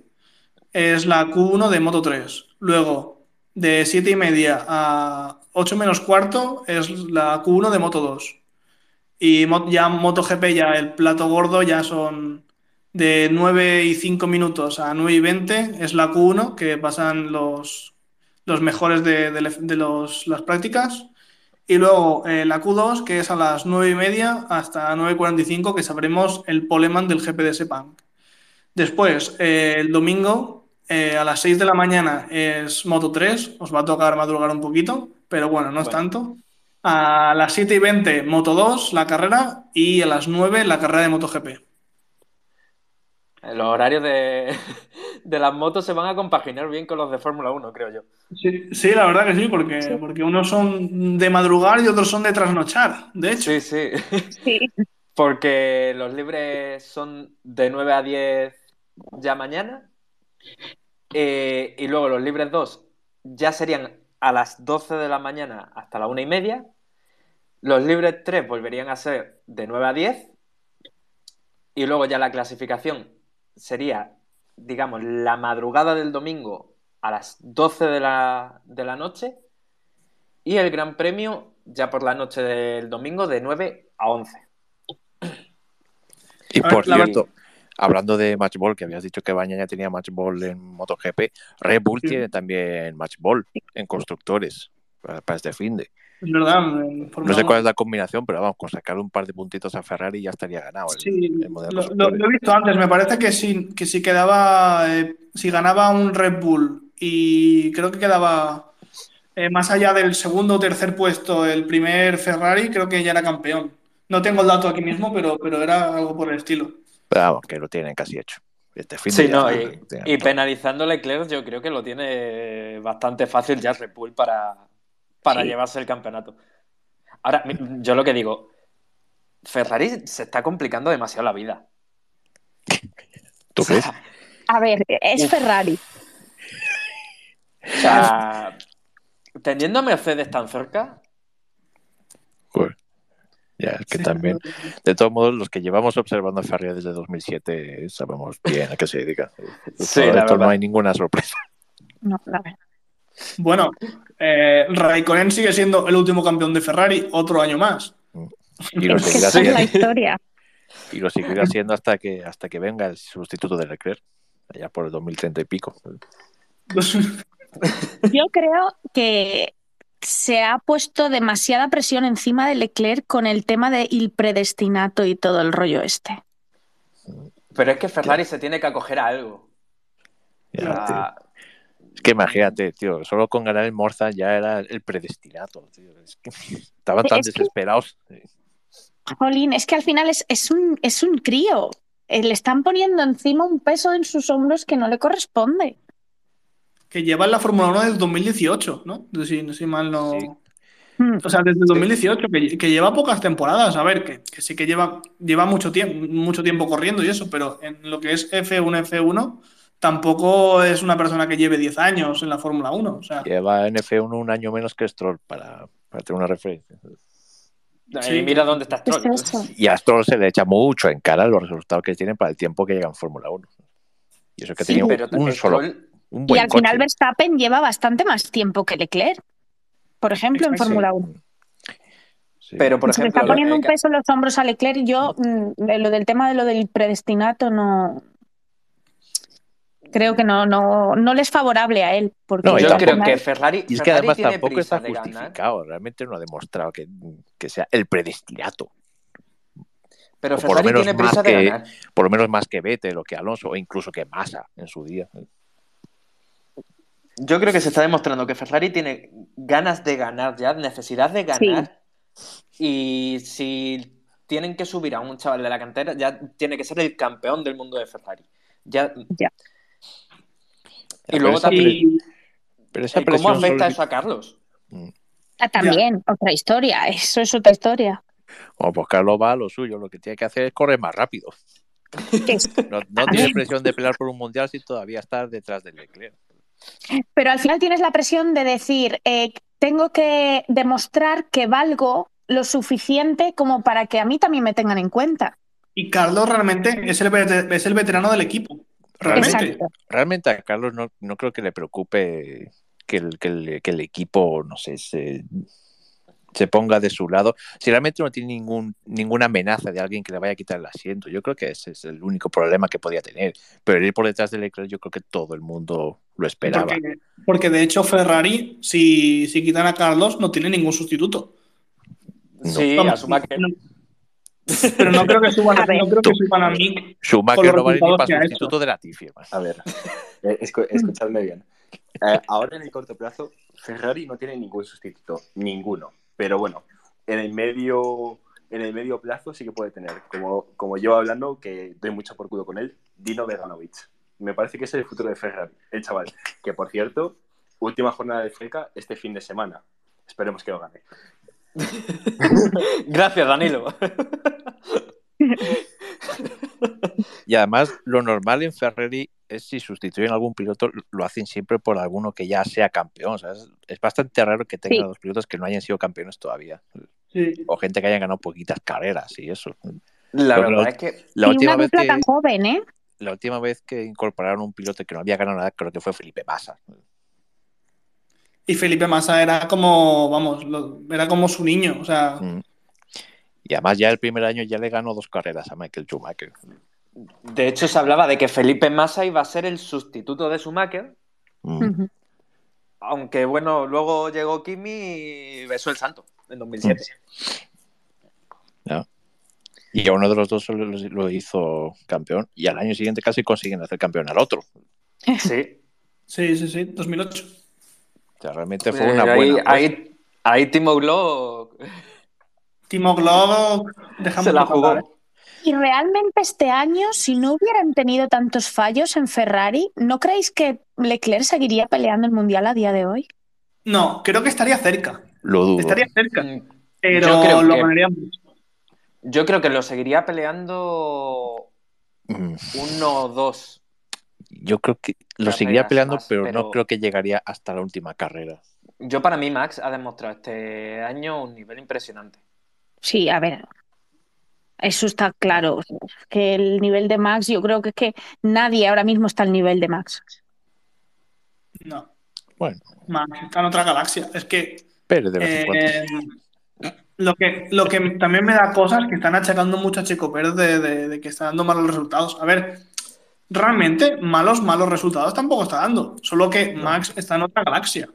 es la Q1 de Moto 3. Luego, de 7 y media a 8 menos cuarto es la Q1 de Moto 2. Y ya MotoGP, ya el plato gordo, ya son de 9 y 5 minutos a 9 y 20, es la Q1, que pasan los, los mejores de, de- de los- las prácticas. Y luego eh, la Q2, que es a las 9 y media hasta 9 y 45, que sabremos el poleman del GP de Sepang. Después, eh, el domingo, eh, a las 6 de la mañana es Moto 3, os va a tocar madrugar un poquito, pero bueno, no es tanto. A las 7 y 20, Moto 2, la carrera, y a las 9, la carrera de MotoGP. Los horarios de, de las motos se van a compaginar bien con los de Fórmula 1, creo yo. Sí, sí, la verdad que sí, porque, Sí. porque unos son de madrugar y otros son de trasnochar, de hecho. Sí, sí. Sí. Porque los libres son de 9 a 10 ya mañana. Eh, y luego los libres 2 ya serían a las 12 de la mañana hasta la 1 y media. Los libres 3 volverían a ser de 9 a 10. Y luego ya la clasificación sería, digamos, la madrugada del domingo a las 12 de la, de la noche. Y el Gran Premio ya por la noche del domingo de 9 a 11. Y A ver, por cierto, hablando de Match Ball, que habías dicho que Bañaya tenía Match Ball en MotoGP, Red Bull Sí. tiene también Match Ball en constructores para, para este fin de. Es verdad. No sé 1. cuál es la combinación, pero vamos, con sacar un par de puntitos a Ferrari ya estaría ganado el, Sí, el lo he visto antes. Me parece que si, que si quedaba, eh, si ganaba un Red Bull y creo que quedaba eh, más allá del segundo o tercer puesto el primer Ferrari, creo que ya era campeón. No tengo el dato aquí mismo, pero, pero era algo por el estilo. Pero vamos, que lo tienen casi hecho. Este fin Sí, no, y, y penalizando a Leclerc, yo creo que lo tiene bastante fácil ya Red Bull para, para Sí. llevarse el campeonato. Ahora, yo lo que digo, Ferrari se está complicando demasiado la vida. ¿Tú crees? A ver, es Uf. Ferrari. O sea, teniendo a Mercedes tan cerca, Joder. Ya, es que Sí. también. De todos modos, los que llevamos observando a Ferrari desde 2007 sabemos bien a qué se dedica. Sí, Esto la esto no hay ninguna sorpresa. No, la verdad. Bueno, eh, Raikkonen sigue siendo el último campeón de Ferrari otro año más. Y lo Es que seguirá es la siendo, historia. y lo seguirá siendo hasta que, hasta que venga el sustituto de Leclerc, allá por el 2030 y pico. Yo creo que se ha puesto demasiada presión encima de Leclerc con el tema de il predestinato y todo el rollo este. pero es que Ferrari se tiene que acoger a algo. Ya, Es que imagínate, tío, solo con ganar el Morza ya era el predestinato, tío. Es que estaban tan Es que- desesperados. Jolín, es que al final es, es un, es un crío. Eh, Le están poniendo encima un peso en sus hombros que no le corresponde. Que lleva en la Fórmula 1 desde 2018, ¿no? Si, si mal no. Sí. Mm. O sea, desde 2018, que, que lleva pocas temporadas. A ver, que, que sí que lleva, lleva mucho, tiempo, mucho tiempo corriendo y eso, pero en lo que es F1, F1, tampoco es una persona que lleve 10 años en la Fórmula 1. O sea, Lleva en F1 un año menos que Stroll para, para tener una referencia. Sí. Y mira dónde está ¿Qué Stroll. es eso? Y a Stroll se le echa mucho en cara los resultados que tienen para el tiempo que llega en Fórmula 1. Y eso que Sí, tenía pero un, un solo, Y al coche. final Verstappen lleva bastante más tiempo que Leclerc. Por ejemplo, en. Fórmula 1. Sí. Pero, por Se le ejemplo, está poniendo un peso en los hombros a Leclerc y yo, mm, lo del tema de lo del predestinato, no. Creo que no, no, no le es favorable a él. Porque No, yo creo final- que Ferrari, Y es que además tiene tampoco está ganar. justificado. Realmente no ha demostrado que, que sea el predestinato. Pero O por lo Ferrari menos tiene más prisa de que- ganar. Por lo menos más que Vettel o que Alonso o incluso que Massa en su día. Yo creo que se está demostrando que Ferrari tiene ganas de ganar ya, necesidad de ganar. Y si tienen que subir a un chaval de la cantera, ya tiene que ser el campeón del mundo de Ferrari. Ya. Ya. Y luego esa también. Pero esa ¿y ¿Cómo afecta solo- eso a Carlos? Ah, también, otra historia. Eso es otra historia. Bueno, pues Carlos va a lo suyo. Lo que tiene que hacer es correr más rápido. No tiene presión de pelear por un mundial si todavía está detrás del Leclerc. Pero al final tienes la presión de decir, eh, tengo que demostrar que valgo lo suficiente como para que a mí también me tengan en cuenta. y Carlos realmente es el, es el veterano del equipo. Realmente. Exacto. Realmente a Carlos no, no creo que le preocupe que el, que el, que el equipo, no sé, se, se ponga de su lado. Si realmente no tiene ningún, ninguna amenaza de alguien que le vaya a quitar el asiento, yo creo que ese es el único problema que podía tener. Pero ir por detrás del Leclerc, yo creo que todo el mundo lo esperaba. Porque, porque de hecho Ferrari, si, si quitan a Carlos, no tiene ningún sustituto. No. Sí, Vamos, a Schumacher. no- pero no creo que suban, A no creo que suban a Mick. Schumacher no vale ni para sustituto de la Tiffy. A ver, eh, escu- escuchadme bien. Eh, ahora en el corto plazo, Ferrari no tiene ningún sustituto, ninguno. Pero bueno, en el medio, en el medio plazo sí que puede tener. Como, como yo hablando, que doy mucho por culo con él, Dino Beganovic. Me parece que es el futuro de Ferrari, el chaval. Que por cierto, última jornada de FECA este fin de semana. Esperemos que lo gane. Gracias, Danilo. Y además, lo normal en Ferrari es si sustituyen a algún piloto, lo hacen siempre por alguno que ya sea campeón. ¿sabes? Es bastante raro que tengan Sí. los pilotos que no hayan sido campeones todavía. Sí. O gente que hayan ganado poquitas carreras y eso. La Pero verdad la- es que La y última, una vez que, tan joven, ¿eh? la última vez que incorporaron un piloto que no había ganado nada, creo que fue Felipe Massa. Y Felipe Massa era como, vamos, lo- era como su niño. O sea, Mm. Y además ya el primer año ya le ganó dos carreras a Michael Schumacher. De hecho, se hablaba de que Felipe Massa iba a ser el sustituto de Schumacher, Mm. Aunque bueno, luego llegó Kimi y besó el santo en 2007. Y a uno de los dos solo lo, lo hizo campeón y al año siguiente casi consiguen hacer campeón al otro. Sí. sí, sí, sí, 2008. O sea, realmente fue Eh, una ahí, buena. apuesta. ahí, ahí Timo Glock Timo Glock, dejamos se la ¿eh? Y realmente este año, si no hubieran tenido tantos fallos en Ferrari, ¿no creéis que Leclerc seguiría peleando el Mundial a día de hoy? No, creo que estaría cerca. Lo dudo. Estaría cerca. Mm, Pero Yo creo lo que-. Yo creo que lo seguiría peleando Mm, uno o dos. Yo creo que lo seguiría peleando, más, pero, pero- no creo que llegaría hasta la última carrera. Yo para mí Max ha demostrado este año un nivel impresionante. Sí, a ver. Eso está claro. Que el nivel de Max, yo creo que es que nadie ahora mismo está al nivel de Max. No, Bueno, Max está en otra galaxia. Es que pero de vez en cuando. Eh, lo que, lo que también me da cosas que están achacando mucho a Checo Pérez de, de- de que está dando malos resultados. A ver, realmente malos, malos resultados tampoco está dando. Solo que Max está en otra galaxia.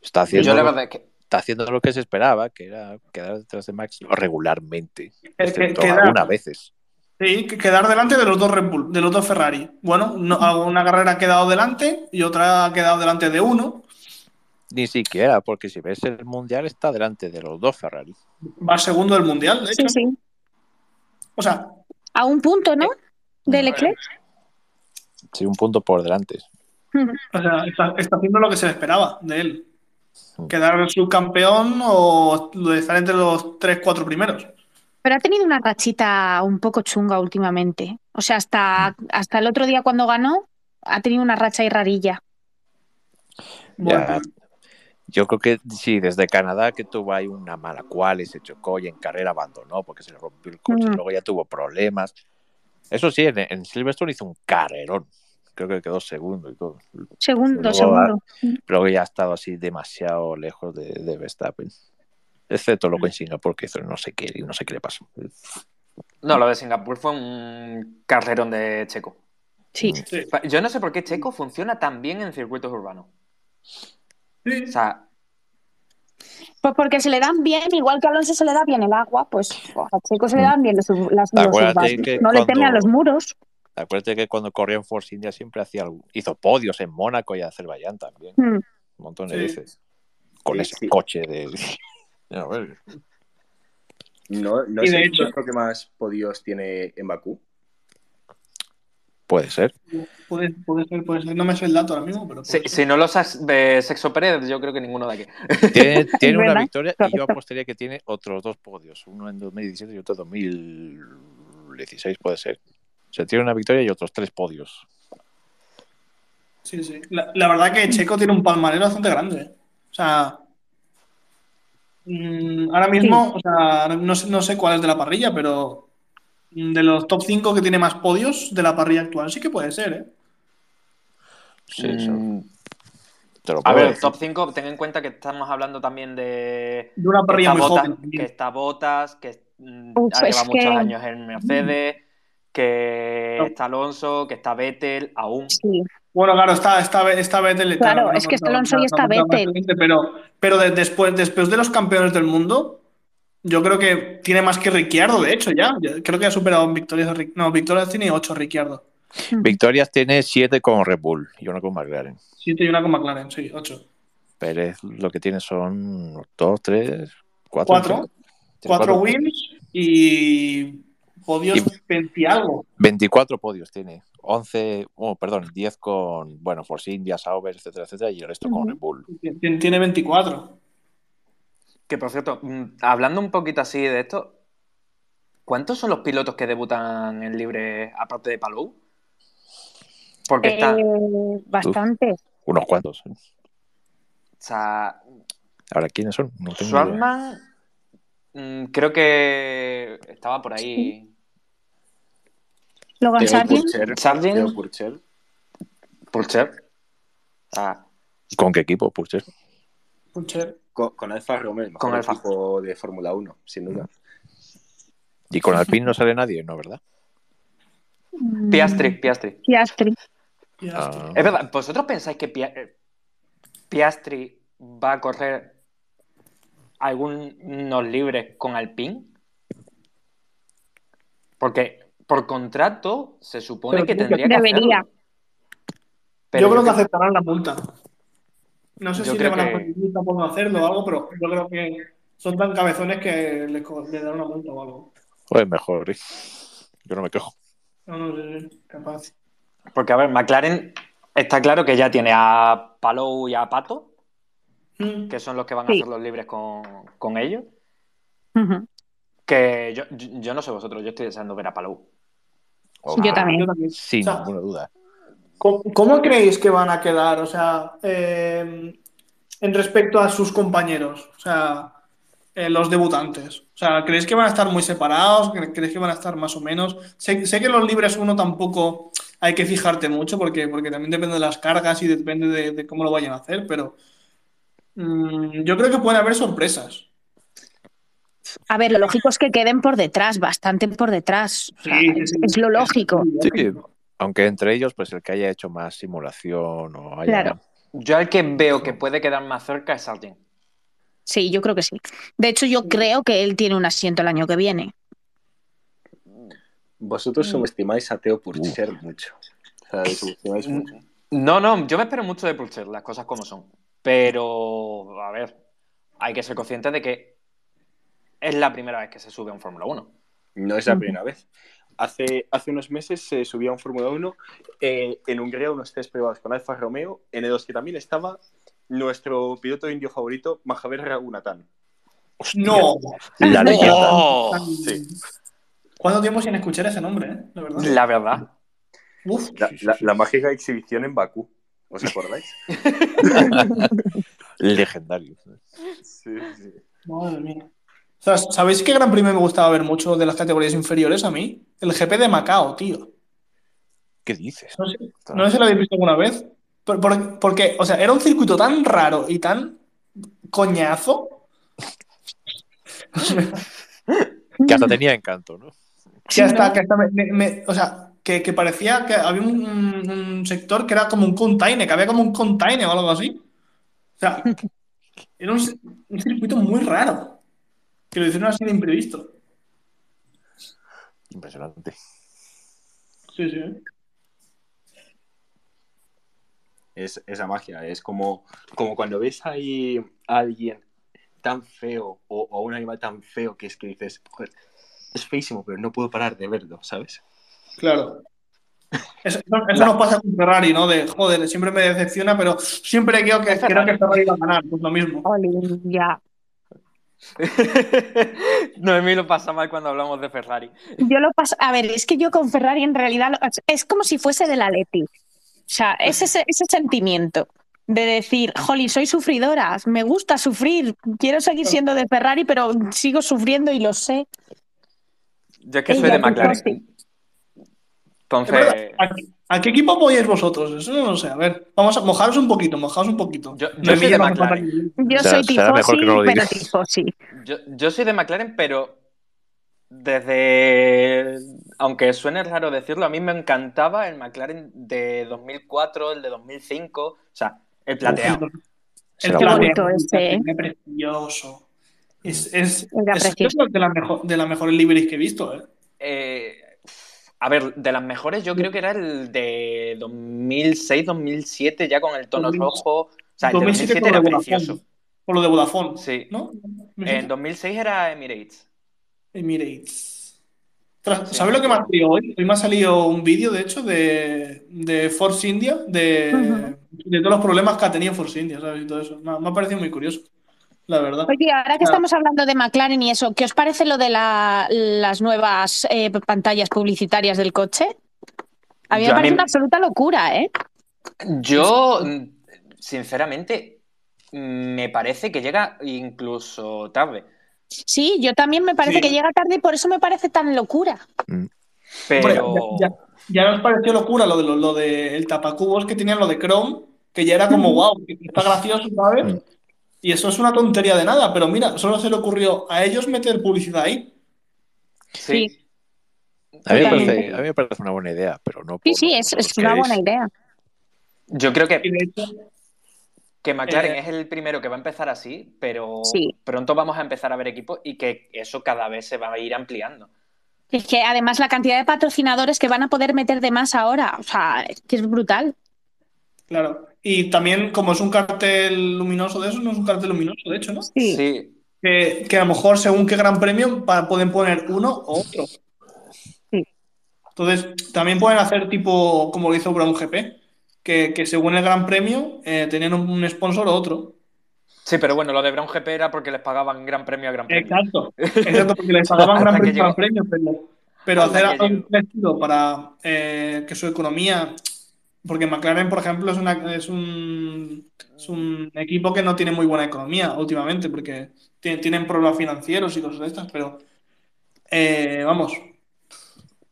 Está haciendo, Yo la verdad es que está haciendo lo que se esperaba, que era quedar detrás de Max regularmente. Excepto queda- algunas veces. Sí, que quedar delante de los dos Red Bull, de los dos Ferrari. Bueno, no, alguna carrera ha quedado delante y otra ha quedado delante de uno. Ni siquiera, porque si ves el mundial está delante de los dos Ferrari. Va segundo del mundial, de Sí, hecho. sí. O sea, A un punto, ¿no? De Mm. Leclerc. Sí, un punto por delante. O sea, está, está haciendo lo que se le esperaba de él. Quedar subcampeón o estar entre los 3-4 primeros. Pero ha tenido una rachita un poco chunga últimamente. O sea, hasta, hasta el otro día cuando ganó, ha tenido una racha y rarilla. Bueno, Ya, yo creo que sí, desde Canadá que tuvo ahí una mala cual y se chocó y en carrera abandonó porque se le rompió el coche, Mm. luego ya tuvo problemas. Eso sí, en, en Silverstone hizo un carrerón. Creo que quedó segundo y todo. Segundo, Luego, segundo. Luego ya ha estado así demasiado lejos de, de Verstappen. Excepto lo que en Singapur, que hizo no sé qué, no sé qué le pasó. No, lo de Singapur fue un carrerón de Checo. Sí. sí. Yo no sé por qué Checo funciona tan bien en circuitos urbanos. Sí. O sea, Pues porque se le dan bien, igual que a Alonso se le da bien el agua, pues a Checo se le dan bien los, las, los que No le teme a los muros. Acuérdate que cuando corría en Force India siempre hacía algo- hizo podios en Mónaco y Azerbaiyán también. Mm. Un montón de Sí. veces. Con Sí, ese sí. coche de. A ver, No, no sé hecho- que más podios tiene en Bakú. puede ser. Puede, puede ser, puede ser. No me sé el dato ahora mismo, pero. si, si no los has- de Sexo Pérez, yo creo que ninguno de aquí. Tiene, tiene una victoria y yo apostaría que tiene otros dos podios. Uno en 2017 y otro en 2016, puede ser. O sea, tiene una victoria y otros tres podios. Sí, sí. La, la verdad que Checo tiene un palmarero bastante grande. ¿eh? O sea. mm, ahora mismo, o sea, no, sé- no sé cuál es de la parrilla, pero de los top 5 que tiene más podios de la parrilla actual, sí que puede ser, ¿eh? Sí, Mm, te lo A ver, decir. top 5, ten en cuenta que estamos hablando también de. De una que parrilla está, muy joven. que está Botas, que mm, Uf, ha llevado que- muchos años en Mercedes, que No. está Alonso, que está Vettel, aún. Sí. Bueno, claro, está, está, está Vettel. Claro, es que está Alonso y está Vettel. Pero, pero de- después, después de los campeones del mundo, yo creo que tiene más que Ricciardo, de hecho, ya. Creo que ha superado en victorias. No, victorias tiene 8 Ricciardo. Victorias tiene siete con Red Bull y una con McLaren. 7 y una con McLaren, sí, 8. Pérez lo que tiene son dos, tres, cuatro. Cuatro. Tiene Cuatro wins y podios Y- 20 y algo. 24 podios tiene. 11, oh, perdón, 10 con, bueno, Force India, Sauber, etcétera, etcétera, y el resto con. Red Bull. Tien- Tiene 24. Que por cierto, mm, hablando un poquito así de esto, ¿cuántos son los pilotos que debutan en libre aparte de Palou? Porque está. Eh, bastante. Unos cuantos. O sea, Ahora, ¿quiénes son? No tengo mm, creo que estaba por ahí. Logan Sargent. Purcher. Sargent. Purcher. Ah, ¿Con qué equipo, Purcher? Pucher. Con, con Alfa Romeo, el mejor Con Alfa. equipo de Fórmula 1, sin duda. Y con Alpine no sale nadie, ¿no? ¿Verdad? Mm, Piastri, Piastri. Piastri. Ya Ah. Es verdad, ¿vosotros pensáis que Pia- eh, Piastri va a correr algunos libres con Alpine? Porque por contrato se supone Pero que tendría que debería. hacerlo. Pero yo creo que aceptarán la multa. No sé Yo si le van a poner multa por no hacerlo o algo, pero yo creo que son tan cabezones que le, co- le dan una multa o algo. Pues mejor. ¿eh? Yo no me quejo. No, no sé, capaz. Porque, a ver, McLaren está claro que ya tiene a Palou y a Pato, Mm. que son los que van a Sí. hacer los libres con, con ellos. Que yo, yo, yo no sé vosotros, yo estoy deseando ver a Palou. Yo también. Yo también. Sin O sea, ninguna duda. ¿Cómo, cómo creéis que van a quedar? O sea, eh, en respecto a sus compañeros, o sea, eh, los debutantes. O sea, ¿creéis que van a estar muy separados? ¿Cre- ¿Creéis que van a estar más o menos? Sé, sé que los libres uno tampoco hay que fijarte mucho porque, porque también depende de las cargas y depende de, de cómo lo vayan a hacer, pero mm, yo creo que pueden haber sorpresas. A ver, lo lógico es que queden por detrás, bastante por detrás. O sea, Sí, es, lo lógico. Sí, aunque entre ellos, pues el que haya hecho más simulación o haya. Claro. Yo al que veo que puede quedar más cerca es Sargent. Sí, yo creo que sí. De hecho, yo creo que él tiene un asiento el año que viene. Vosotros Mm. subestimáis a Theo Purcher mucho. O sea, mucho. No, no, yo me espero mucho de Pulcher, las cosas como son. Pero, a ver, hay que ser conscientes de que es la primera vez que se sube a un Fórmula 1. No es la primera vez. hace, hace unos meses se subía un Fórmula 1 eh, en Hungría unos test privados con Alfa Romeo, en los que también estaba nuestro piloto indio favorito, Mahaber Raghunathan. No. La No. leyenda. ¡Oh! Sí. ¿Cuánto tiempo sin escuchar ese nombre, eh? La verdad. La verdad. Uf, La, la- la mágica exhibición en Bakú. ¿Os acordáis? Legendario. Sí, sí. madre mía. O sea, ¿Sabéis qué gran premio me gustaba ver mucho de las categorías inferiores a mí? El GP de Macao, tío. ¿Qué dices? No sé, no sé si lo habéis visto alguna vez. Por- por- porque, o sea, era un circuito tan raro y tan coñazo. Que hasta tenía encanto, ¿no? que hasta, que hasta me, me- me- o sea, que, que parecía que había un, un- un sector que era como un container, que había como un container o algo así. O sea, era un, un circuito muy raro. Que lo hicieron así de imprevisto. Impresionante. Sí, sí. Es esa magia. Es como, como cuando ves ahí a alguien tan feo o, o un animal tan feo que es que dices, "Joder, es feísimo, pero no puedo parar de verlo, ¿sabes? Claro. Eso, eso- nos pasa con Ferrari, ¿no? De, joder, siempre me decepciona, pero siempre creo que, creo que Ferrari va a ganar. Pues lo mismo. Ya. Noemí lo pasa mal cuando hablamos de Ferrari. Yo lo paso. A ver, es que yo con Ferrari en realidad lo- es como si fuese del Atleti. O sea, es ese, ese sentimiento de decir, jolly, soy sufridora, me gusta sufrir, quiero seguir siendo de Ferrari, pero sigo sufriendo y lo sé. Yo es que soy de McLaren. Entonces, ¿A, a qué equipo apoyáis vosotros? Eso no lo sé. A ver, vamos a mojaros un poquito, mojaros un poquito. Yo- soy de McLaren. Yo soy tifosi, que no lo pero tifosi. yo, yo soy de McLaren, pero desde, aunque suene raro decirlo, a mí me encantaba el McLaren de 2004, el de 2005, o sea, el plateado. El la ese, ¿eh? es precioso. Es, es, Era es- precioso. es de, las mejores liveries que he visto, ¿eh? Eh, a ver, de las mejores yo creo que era el de 2006, 2007, ya con el tono 2000, rojo. O sea, el de 2007 2007 por era lo de Vodafone. precioso. Por lo de Vodafone. Sí. ¿No? En 2006 era Emirates. Emirates. Tras- Sí. ¿Sabes lo que me ha salido hoy? Hoy me ha salido un vídeo, de hecho, de, de Force India, de, de todos los problemas que ha tenido Force India, ¿sabes? Y todo eso. Me, ha- me ha parecido muy curioso, la verdad. Oye, ahora que Ah. estamos hablando de McLaren y eso, ¿qué os parece lo de la- las nuevas eh, pantallas publicitarias del coche? A mí me Yo- parece mí- una absoluta locura, ¿eh? Yo, mm, sinceramente, mm, me parece que llega incluso tarde. Sí, yo también me parece Sí. que llega tarde y por eso me parece tan locura. Hombre, Pero. ya, ya- ya nos pareció locura lo de lo, lo del tapacubos que tenían lo de Chrome, que ya era como, wow, está gracioso, ¿sabes? Y eso es una tontería de nada, pero mira, solo se le ocurrió a ellos meter publicidad ahí. Sí. Sí. A mí, me parece, a mí me parece una buena idea, pero no Sí, por sí, es, una buena idea. Yo creo que, que McLaren Eh, es el primero que va a empezar así, pero Sí. pronto vamos a empezar a ver equipos y que eso cada vez se va a ir ampliando. Es que además la cantidad de patrocinadores que van a poder meter de más ahora, o sea, es que es brutal. Claro. Y también, como es un cartel luminoso de eso, no es un cartel luminoso, de hecho, ¿no? Sí. Sí, Que, que a lo mejor, según qué gran premio, pa- pueden poner uno o otro. Sí. Entonces, también pueden hacer tipo como lo hizo Brown GP, que, que según el gran premio eh, tenían un, un sponsor o otro. sí, pero bueno, lo de Brown GP era porque les pagaban gran premio a gran premio. Exacto, exacto, porque les pagaban gran premio, llegó. gran premio, pero, pero hacer algo para eh, que su economía, porque McLaren, por ejemplo, es, una, es, un, es un equipo que no tiene muy buena economía últimamente, porque ti- tienen problemas financieros y cosas de estas, pero eh, vamos,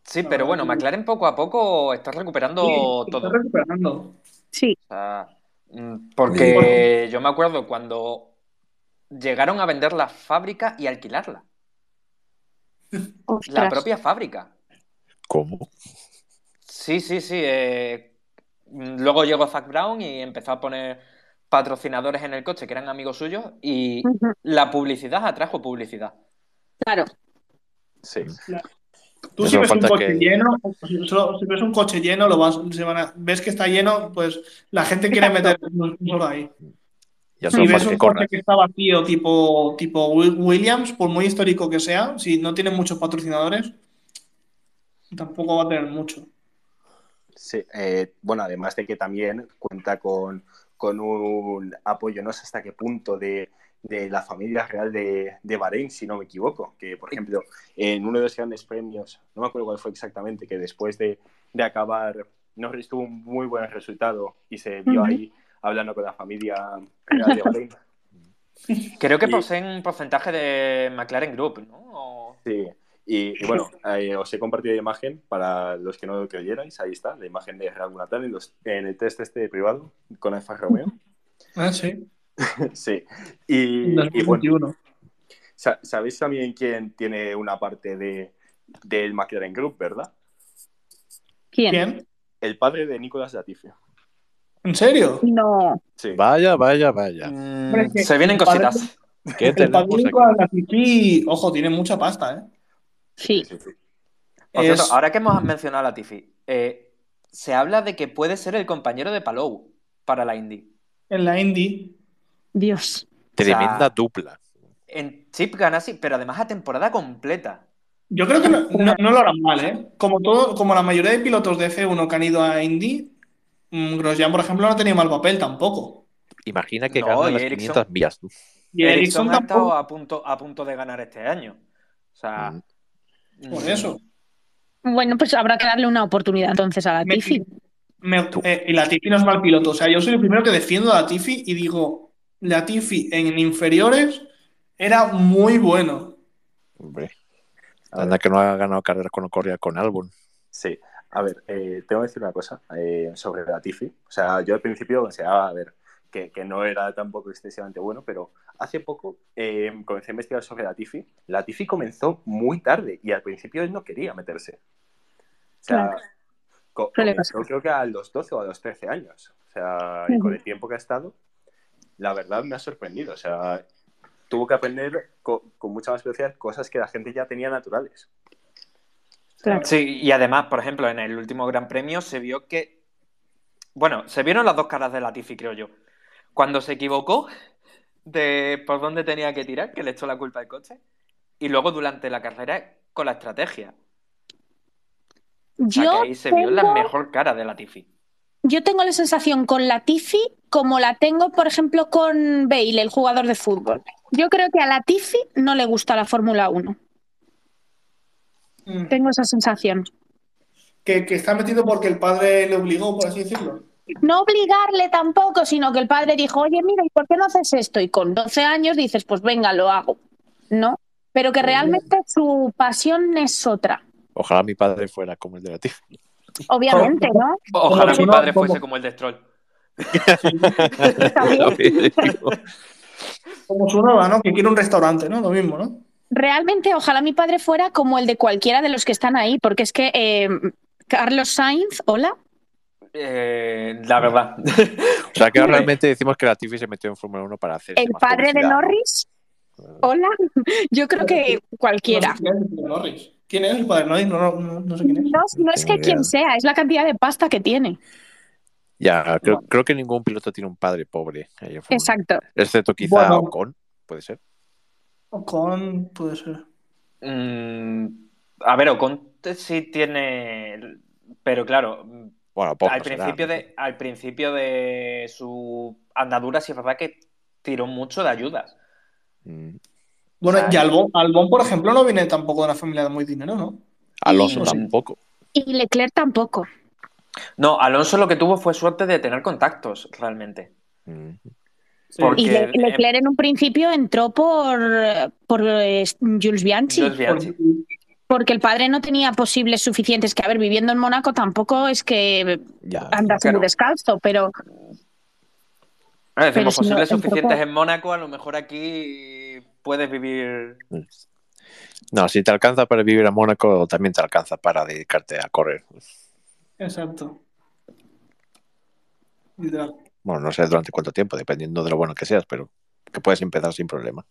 Sí, pero bueno, McLaren poco a poco está recuperando sí, está todo. recuperando. Sí. O sea, mm, porque yo me acuerdo cuando llegaron a vender la fábrica y alquilarla. La propia fábrica. ¿Cómo? Sí, sí, sí. eh, luego llegó Zach Brown y empezó a poner patrocinadores en el coche que eran amigos suyos y la publicidad atrajo publicidad. Claro. Sí. Tú Eso si ves un coche que- lleno, si, ves un coche lleno, lo vas, se van a- ves que está lleno, pues la gente quiere meter solo ahí. Ya Si ves un coche que está vacío, tipo, tipo Wi- Williams, por muy histórico que sea, si no tiene muchos patrocinadores, Tampoco va a tener mucho. Sí, eh, bueno, además de que también cuenta con, con un apoyo, no sé hasta qué punto, de, de la familia real de, de Bahrein, si no me equivoco. Que, por ejemplo, en uno de los grandes premios, no me acuerdo cuál fue exactamente, que después de, de acabar, Norris tuvo un muy buen resultado y se vio ahí hablando con la familia real de Bahrein. Creo que Y- poseen un porcentaje de McLaren Group, ¿no? O- Sí, y, y bueno, eh, os he compartido la imagen para los que no lo creyerais, ahí está, la imagen de Gerard Nathan en, los- en el test este privado con Alfa Romeo. Ah, sí. Sí, y, En y bueno, 2021. sa- ¿sabéis también quién tiene una parte de, del McLaren Group, verdad? ¿Quién? ¿Quién? El padre de Nicolas Latifi. ¿En serio? No. Sí, Vaya, vaya, vaya. Mm, Hombre, es que se vienen el padre- cositas. ¿Qué El padre con Latifi, ojo, tiene mucha pasta, ¿eh? Sí. sí, sí. Por cierto, ahora que hemos mencionado a Latifi, eh, se habla de que puede ser el compañero de Palou para la Indy. En la Indy. Dios. Tremenda O sea, dupla. En Chip Ganassi, pero además a temporada completa. Yo creo que no, no- no lo harán mal, ¿eh? Como, todo, como la mayoría de pilotos de F1 que han ido a Indy, mm, Grosjean, por ejemplo, no tenía mal papel tampoco. Imagina que No, gana las Ericsson- 500 millas. Y Ericsson ha estado a punto, a punto de ganar este año. O sea, Mm. Por eso. Bueno, pues habrá que darle una oportunidad entonces a la Me- Tiffy. me- eh, y Latifi no es mal piloto. O sea, yo soy el primero que defiendo a Latifi y digo, Latifi en inferiores era muy bueno. Hombre. Anda que no ha ganado carreras con corría con Albon. Sí, a ver, eh, tengo que decir una cosa eh, sobre Latifi. O sea, yo al principio pensaba, a ver, que, que no era tampoco excesivamente bueno, pero hace poco eh, comencé a investigar sobre Latifi. Latifi comenzó muy tarde y al principio él no quería meterse. O sea, Claro. comenzó creo que a los 12 o a los 13 años. O sea, y con el tiempo que ha estado, la verdad me ha sorprendido. O sea, tuvo que aprender co- con mucha más velocidad cosas que la gente ya tenía naturales. Claro. Sí, y además, por ejemplo, en el último Gran Premio se vio que. Bueno, se vieron las dos caras de Latifi, creo yo. Cuando se equivocó de por dónde tenía que tirar, que le echó la culpa al coche, y luego durante la carrera con la estrategia. O sea, Yo que ahí se vio la tengo- mejor cara de Latifi. Yo tengo la sensación con la Tiffy como la tengo, por ejemplo, con Bale, el jugador de fútbol. Yo creo que a la Tiffy no le gusta la Fórmula 1. Mm. Tengo esa sensación. Que, que está metido porque el padre le obligó, por así decirlo. No obligarle tampoco, sino que el padre dijo, oye, mira, ¿y por qué no haces esto? Y con 12 años dices, pues venga, lo hago. ¿No? Pero que realmente su pasión es otra. Ojalá mi padre fuera como el de la Tiff. Obviamente, ¿no? Ojalá mi padre fuese como el de Stroll. Como su nueva, ¿no? Que quiere un restaurante, ¿no? Lo mismo, ¿no? Realmente, ojalá mi padre fuera como el de cualquiera de los que están ahí, porque es que eh, Carlos Sainz, hola, Eh, la verdad. O sea que realmente decimos que la Tiffy se metió en Fórmula 1 para hacer. el padre de Norris, hola, yo creo que cualquiera. No sé quién es el padre de Norris. No, no, no, no sé quién es. No, no es que quien sea, es la cantidad de pasta que tiene. Ya, creo, creo que ningún piloto tiene un padre pobre. ahí en Fórmula 1. Exacto. Excepto quizá Bueno. Ocon, puede ser. O con. Puede ser. Mm, a ver, Ocon sí tiene. Pero claro, Bueno, poco al será. principio, de, al principio de su andadura, sí es verdad que tiró mucho de ayudas. Mm. Bueno, O sea, y Albon, Albon, por ejemplo, no viene tampoco de una familia de muy dinero, ¿no? Alonso Y- tampoco. Y Leclerc tampoco. No, Alonso lo que tuvo fue suerte de tener contactos, realmente. Mm. Porque- Y Le- eh, Leclerc en un principio entró por, por eh, Jules Bianchi, Jules Bianchi. Porque el padre no tenía posibles suficientes, que a ver, viviendo en Mónaco tampoco es que Ya. andas claro. muy descalzo, pero Ah, decimos Pero si posibles suficientes en Mónaco, a lo mejor aquí puedes vivir. No, si te alcanza para vivir a Mónaco, también te alcanza para dedicarte a correr. Exacto. Bueno, no sé durante cuánto tiempo, dependiendo de lo bueno que seas, pero que puedes empezar sin problema.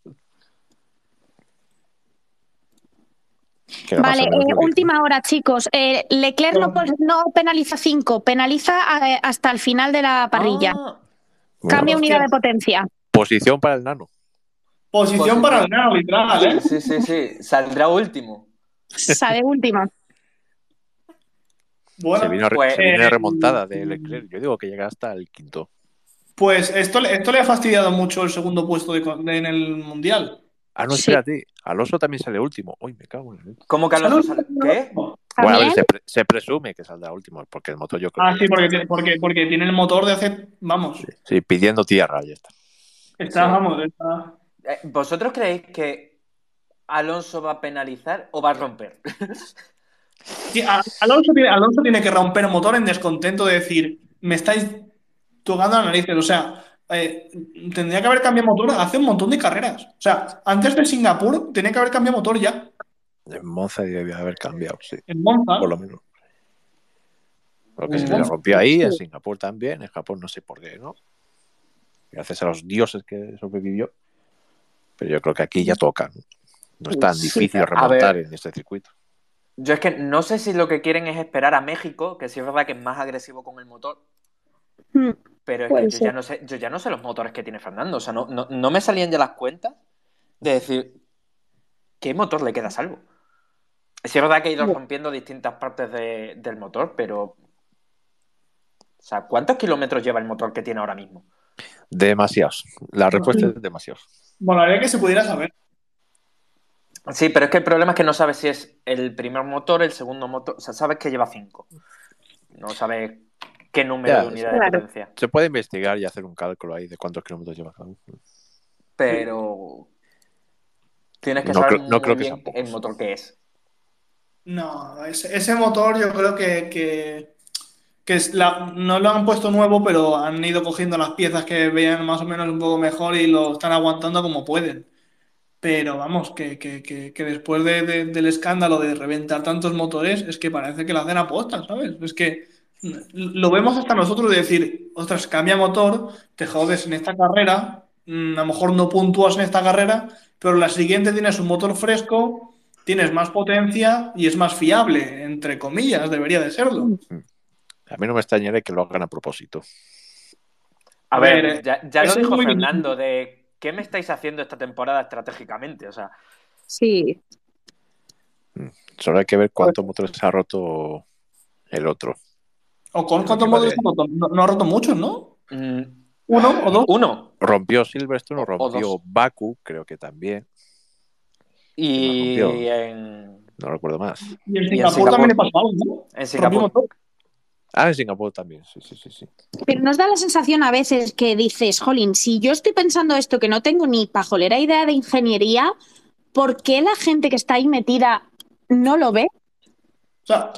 ¿Qué le Vale, eh, última hora, chicos. Eh, Leclerc no, penaliza 5, penaliza eh, hasta el final de la parrilla. Ah, Cambia hostia. unidad de potencia. posición para el nano. Posición para el nano, literal, ¿eh? sí, sí, sí. Saldrá último. Sale última. Bueno, se vino, re- pues, se eh, remontada de Leclerc. Yo digo que llega hasta el quinto. pues esto, le- esto le ha fastidiado mucho el segundo puesto de, de- en el Mundial. Ah, no, Sí. espérate. Alonso también sale último. Uy, me cago en el. ¿Cómo que Alonso sale? ¿Qué? Bueno, a ver, se, pre- se presume que saldrá último, porque el motor yo creo Ah, que sí, porque tiene, porque, porque tiene el motor de hace. Vamos, Sí, pidiendo tierra, ya está. está, Sí. vamos, está. Eh, ¿Vosotros creéis que Alonso va a penalizar o va a romper? Sí, Alonso, tiene, Alonso tiene que romper el motor en descontento de decir, me estáis tocando las narices. O sea, eh, tendría que haber cambiado motor hace un montón de carreras. O sea, antes de Singapur tenía que haber cambiado motor ya. En Monza debía haber cambiado, sí, En Monza. por lo menos. Porque En se le rompió ahí, en. Singapur también, en Japón no sé por qué, ¿no? Gracias a los dioses que sobrevivió. Pero yo creo que aquí ya toca. ¿no? Es tan Sí. difícil remontar en este circuito. Yo es que no sé si lo que quieren es esperar a México, que sí es verdad que es más agresivo con el motor, Mm, pero es Puede que yo ya no sé, yo ya no sé los motores que tiene Fernando. O sea, no, no, no me salían ya las cuentas de decir qué motor le queda a salvo. Es verdad que ha ido rompiendo distintas partes de- del motor, pero. O sea, ¿cuántos kilómetros lleva el motor que tiene ahora mismo? Demasiados. La respuesta es demasiados. Bueno, haría que se pudiera saber. Sí, pero es que el problema es que no sabes si es el primer motor, el segundo motor. O sea, sabes que lleva cinco. No sabes qué número Ya, de unidad de potencia. Se puede investigar y hacer un cálculo ahí de cuántos kilómetros lleva cada uno. Pero. Tienes que No saber creo- no muy creo que bien el motor que es. No, ese, ese motor yo creo que, que, que es la- no lo han puesto nuevo, pero han ido cogiendo las piezas que vean más o menos un poco mejor y lo están aguantando como pueden. Pero vamos, que, que, que, que después de- de- del escándalo de reventar tantos motores, es que parece que la hacen aposta, ¿sabes? Es que lo vemos hasta nosotros de decir, ostras, cambia motor, te jodes en esta carrera, mm, a lo mejor no puntúas en esta carrera, pero la siguiente tienes un motor fresco, tienes más potencia y es más fiable, entre comillas, debería de serlo. A mí no me extrañaría que lo hagan a propósito. A A ver, eh, ya, ya lo dijo Fernando, de ¿qué me estáis haciendo esta temporada estratégicamente? O sea, Sí, Solo hay que ver cuántos motores ha roto el otro. ¿O con Creo cuántos de- ha roto? No, no ha roto muchos, ¿no? mm, ¿Uno o dos? uno. Rompió Silverstone, rompió. Baku, creo que también. Y ¿Quién más rompió? en, No recuerdo más. Y en en Singapur, Singapur. también le pasó algo, ¿no? en Singapur. Ah, en Singapur también, sí, sí, sí. sí. pero nos da la sensación a veces que dices, jolín, si yo estoy pensando esto que no tengo ni pajolera idea de ingeniería, ¿por qué la gente que está ahí metida no lo ve? O sea,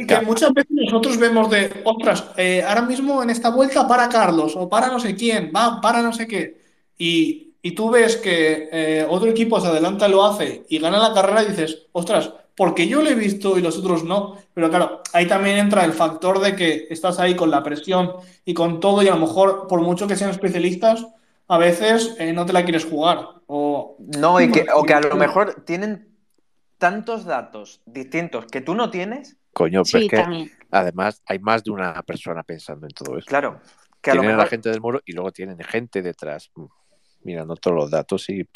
y que muchas veces nosotros vemos de, ostras, eh, ahora mismo en esta vuelta para Carlos o para no sé quién, va para no sé qué. Y, y tú ves que eh, otro equipo se adelanta lo hace y gana la carrera y dices, ostras, porque yo lo he visto y los otros no. Pero claro, ahí también entra el factor de que estás ahí con la presión y con todo y a lo mejor, por mucho que sean especialistas, a veces eh, no te la quieres jugar. O, No, y que, o que a lo mejor tienen tantos datos distintos que tú no tienes, Coño, pero Sí, es que también. además hay más de una persona pensando en todo eso. claro, que a lo tienen a la gente del muro y luego tienen gente detrás mm, mirando todos los datos y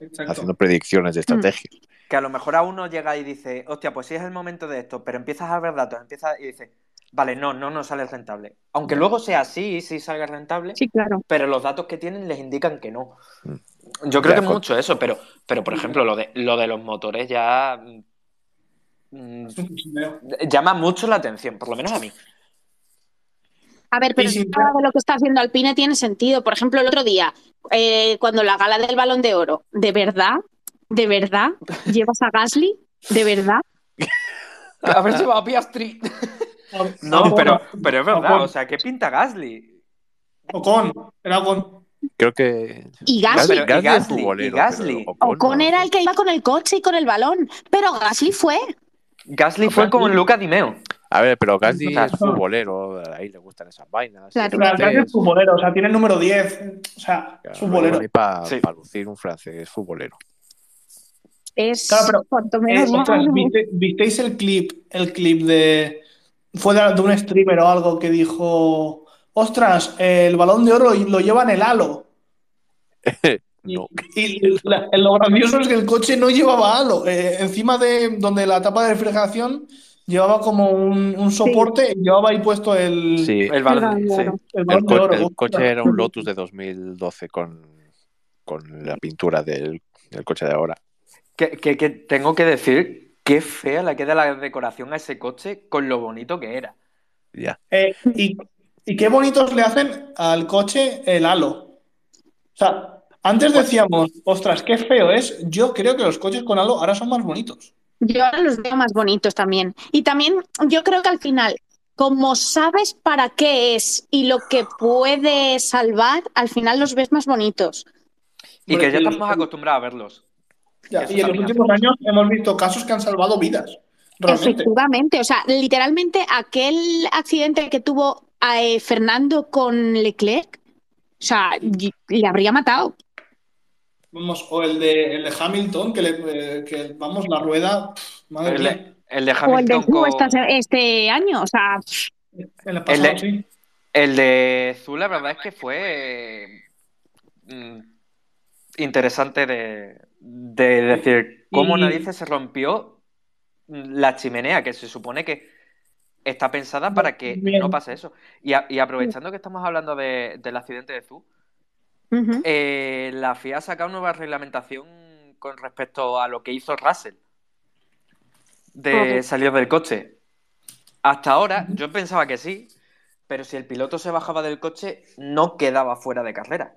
Exacto. haciendo predicciones de estrategia. que a lo mejor a uno llega y dice, hostia, pues sí es el momento de esto, pero empiezas a ver datos, empiezas y dices, vale, no, no nos sale rentable. Aunque luego sea así, sí salga rentable, Sí, claro. pero los datos que tienen les indican que no. Mm. Yo creo Ya, que es con- mucho eso, pero, pero por ejemplo, lo de, lo de los motores ya mm, llama mucho la atención, por lo menos a mí. A ver, pero Y sin- nada de lo que está haciendo Alpine tiene sentido. Por ejemplo, el otro día, eh, cuando la gala del Balón de Oro, ¿de verdad? ¿De verdad? ¿Llevas a Gasly? ¿De verdad? A ver si va a Piastri. No, pero, pero es verdad, o sea, ¿qué pinta Gasly? Ocon, era Ocon. Creo que Y Gasly, Gasly. Gasly es Gasly, futbolero, y Gasly. Ocon Ocon no. era el que iba con el coche y con el balón, pero Gasly fue. Gasly fue con Luca Di Meo. A ver, pero Gasly O sea, es futbolero, ahí le gustan esas vainas. Claro. es Claro, francés, es futbolero, o sea, tiene el número 10. O sea, es futbolero. para Sí. lucir un francés futbolero. Es Claro, pero, cuanto Eh, menos ostras, malo. ¿viste- ¿visteis el clip, el clip de. Fue de, de un streamer o algo que dijo. Ostras, el balón de oro lo lleva en el halo. Y, no. y la- lo gracioso es que el coche no llevaba halo. Eh, encima de donde la tapa de refrigeración Llevaba como un, un soporte y llevaba ahí puesto el, Sí, El balón, El sí. balón. el el, balón de co- oro. el coche era un Lotus de 2012 con, con la pintura del, del coche de ahora. Que, que- que tengo que decir qué fea le queda la decoración a ese coche con lo bonito que era. Ya. Eh, y, y qué bonitos le hacen al coche el halo. O sea, antes decíamos, ostras, qué feo es. Yo creo que los coches con halo ahora son más bonitos. Yo ahora los veo más bonitos también. Y también yo creo que al final, como sabes para qué es y lo que puede salvar, al final los ves más bonitos. Y que ya estamos acostumbrados a verlos. Ya, y en los últimos años hemos visto casos que han salvado vidas. Realmente. Efectivamente, o sea, literalmente aquel accidente que tuvo eh, Fernando con Leclerc, o sea, le habría matado. Vamos, o el de, el de Hamilton, que, le, eh, que vamos, la rueda, madre El de, el de O el de Hamilton con... este, este año, o sea, el pasado, el de- sí. El de Zul, la verdad es que fue mm, interesante de, de decir cómo Y- narices se rompió la chimenea, que se supone que está pensada para que Bien. no pase eso. Y, a- y aprovechando que estamos hablando de- del accidente de Zul, eh, la FIA ha sacado nueva reglamentación con respecto a lo que hizo Russell de salir del coche. Hasta ahora yo pensaba que sí, pero si el piloto se bajaba del coche no quedaba fuera de carrera.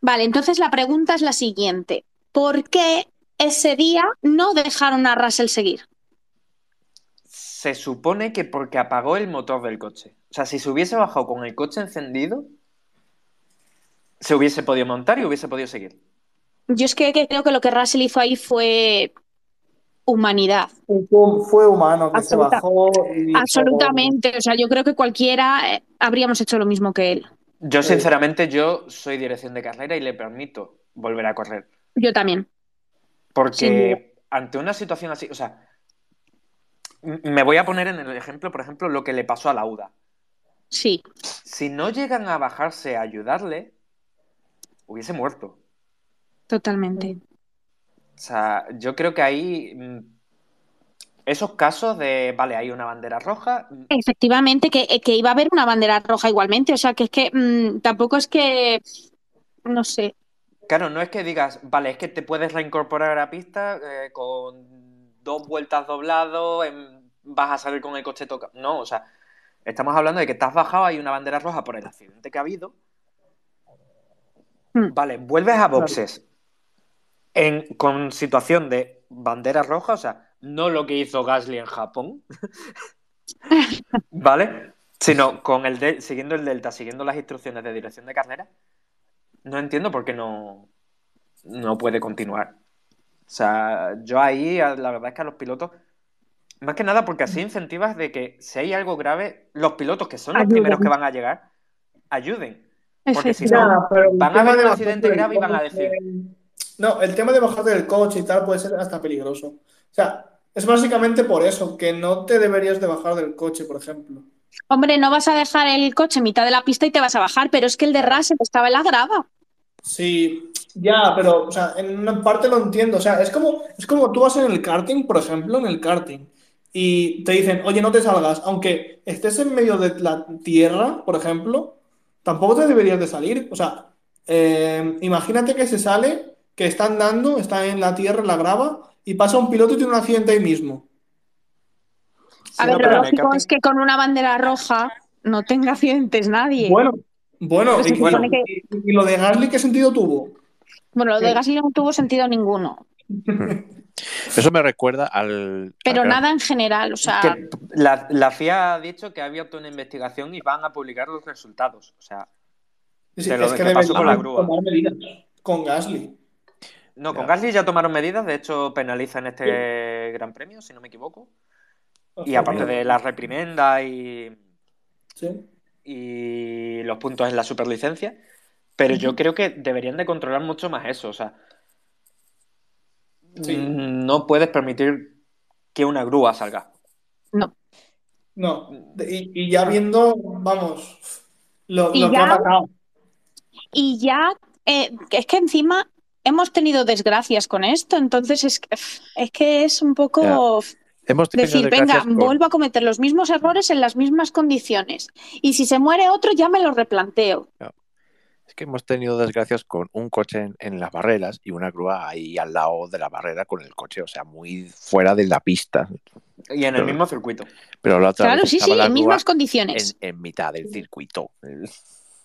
Vale, entonces la pregunta es la siguiente. ¿Por qué ese día no dejaron a Russell seguir? Se supone que porque apagó el motor del coche. O sea, si se hubiese bajado con el coche encendido, se hubiese podido montar y hubiese podido seguir. Yo es que, que creo que lo que Russell hizo ahí fue humanidad. Fue, humano, que Absoluta- se bajó y Absolutamente. O sea, yo creo que cualquiera eh, habríamos hecho lo mismo que él. Yo, sinceramente, yo soy dirección de carrera y le permito volver a correr. Yo también. Porque ante una situación así, o sea, me voy a poner en el ejemplo, por ejemplo, lo que le pasó a Lauda. Sí, Si no llegan a bajarse a ayudarle, hubiese muerto. totalmente. O sea, yo creo que ahí mm, esos casos de, vale, hay una bandera roja, mm, Efectivamente, que, eh, que iba a haber una bandera roja igualmente. O sea, que es que mm, tampoco es que, no sé, claro, no es que digas, vale, es que te puedes reincorporar a la pista eh, con dos vueltas doblado, en- vas a salir con el coche tocado. No, o sea, estamos hablando de que te has bajado, hay una bandera roja por el accidente que ha habido. Hmm. Vale, vuelves a boxes en, con situación de bandera roja, o sea, no lo que hizo Gasly en Japón, ¿vale? Sino con el de- siguiendo el delta, siguiendo las instrucciones de dirección de carrera, no entiendo por qué no, no puede continuar. O sea, yo ahí, la verdad es que a los pilotos, más que nada porque así incentivas de que si hay algo grave, los pilotos que son los Ayuden. primeros que van a llegar, ayuden. Porque si no, van a tema ver de un bajarte accidente del grave y van a coche- decir, No, el tema de bajarte del coche y tal puede ser hasta peligroso. O sea, es básicamente por eso, que no te deberías de bajar del coche, por ejemplo. Hombre, no vas a dejar el coche en mitad de la pista y te vas a bajar, pero es que el de Russell estaba en la grava. Sí, ya, pero, o sea, en una parte lo entiendo. O sea, es como, es como tú vas en el karting, por ejemplo, en el karting, y te dicen, oye, no te salgas, aunque estés en medio de la tierra, por ejemplo, tampoco te deberías de salir. O sea, eh, imagínate que se sale, que está andando, está en la tierra, en la grava, y pasa un piloto y tiene un accidente ahí mismo. A Sí, ver, lo lógico es que con una bandera roja no tenga accidentes nadie. Bueno, bueno, y, y- que- y- y lo de Gasly, ¿qué sentido tuvo? Bueno, lo de. Gasly no tuvo sentido ninguno. Eso me recuerda al. Pero al- nada en general, o sea, que la, la FIA ha dicho que ha abierto una investigación y van a publicar los resultados. O sea, Sí, De lo es que que pasó con la grúa. tomar medidas con Gasly. no, con Ya. Gasly ya tomaron medidas, de hecho penalizan este Gran Premio, si no me equivoco. Y aparte de la reprimenda y, Sí. y los puntos en la superlicencia, pero yo creo que deberían de controlar mucho más eso. O sea, Sí. mm, no puedes permitir que una grúa salga. no. No, de- y, y ya viendo, vamos, lo, que ya- ha pasado. Y ya, eh, es que encima hemos tenido desgracias con esto, entonces es, que- es que es un poco... Hemos Decir, venga, vuelvo a cometer los mismos errores en las mismas condiciones. Y si se muere otro, ya me lo replanteo. Que hemos tenido desgracias con un coche en, en las barreras y una grúa ahí al lado de la barrera con el coche, o sea, muy fuera de la pista. Y en el mismo circuito. Pero la otra Claro, vez sí, sí, la en mismas condiciones. en mitad del circuito.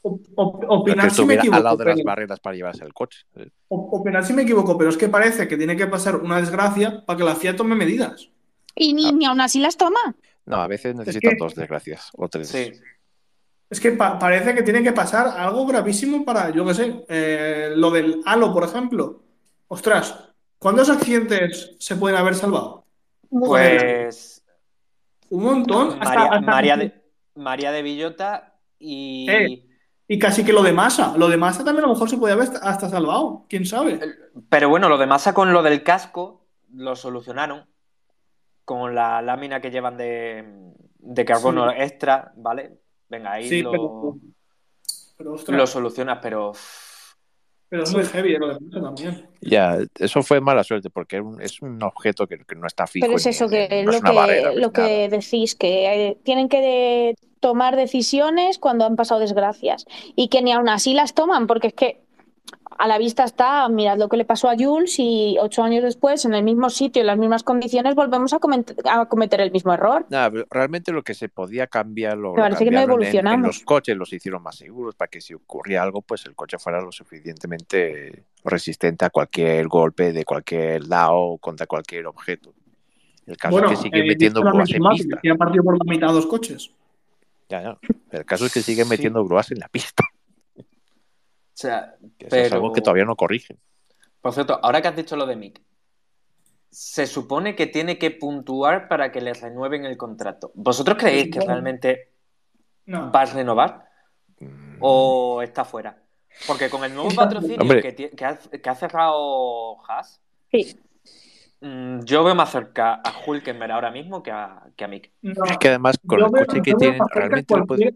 O- o- Opinar si me equivoco, al lado de las pero, barreras para llevarse el coche. o- opinar si me equivoco, pero es que parece que tiene que pasar una desgracia para que la FIA tome medidas. Y ni, Ah. ni aún así las toma. No, a veces necesitan que- dos desgracias o tres. Sí. Es que pa- parece que tiene que pasar algo gravísimo para, yo qué sé, eh, lo del halo, por ejemplo. Ostras, ¿cuántos accidentes se pueden haber salvado? Pues Un montón. Hasta- María, hasta- María de, María de Villota y Eh. Y casi que lo de masa. Lo de masa también a lo mejor se puede haber hasta- salvado. ¿Quién sabe? Pero bueno, lo de masa con lo del casco lo solucionaron con la lámina que llevan de, de carbono Sí. extra, ¿vale? Venga, ahí Sí, lo, pero, pero, lo solucionas, pero pero es muy heavy lo de también. Ya, eso fue mala suerte porque es un, objeto que, que no está fijo. Pero es ni- eso que no es lo que, barrera, lo decís, que tienen que de- tomar decisiones cuando han pasado desgracias y que ni aún así las toman, porque es que a la vista está, mirad lo que le pasó a Jules y ocho años después, en el mismo sitio, en las mismas condiciones, volvemos a, a cometer el mismo error. Nada, pero realmente lo que se podía cambiar lo, parece que no cambiaron en- en, evolucionamos. los coches, los hicieron más seguros para que si ocurría algo, pues el coche fuera lo suficientemente resistente a cualquier golpe de cualquier lado o contra cualquier objeto. El caso Bueno, es que siguen eh, metiendo grúas en misma, pista. que ha partido por la mitad dos coches. Ya, ya. El caso es que siguen Sí. metiendo grúas en la pista. O sea, Que pero es algo que todavía no corrigen. por cierto, ahora que has dicho lo de Mick, se supone que tiene que puntuar para que le renueven el contrato. ¿Vosotros creéis que realmente No. va a renovar Mm, o está fuera? Porque con el nuevo patrocinio Hombre. que, ha, que ha cerrado Haas, Sí. mm, yo veo más cerca a Hulkenberg ahora mismo que a, que a Mick. No. Es que además con Yo el veo- coche que tienen, realmente lo pueden-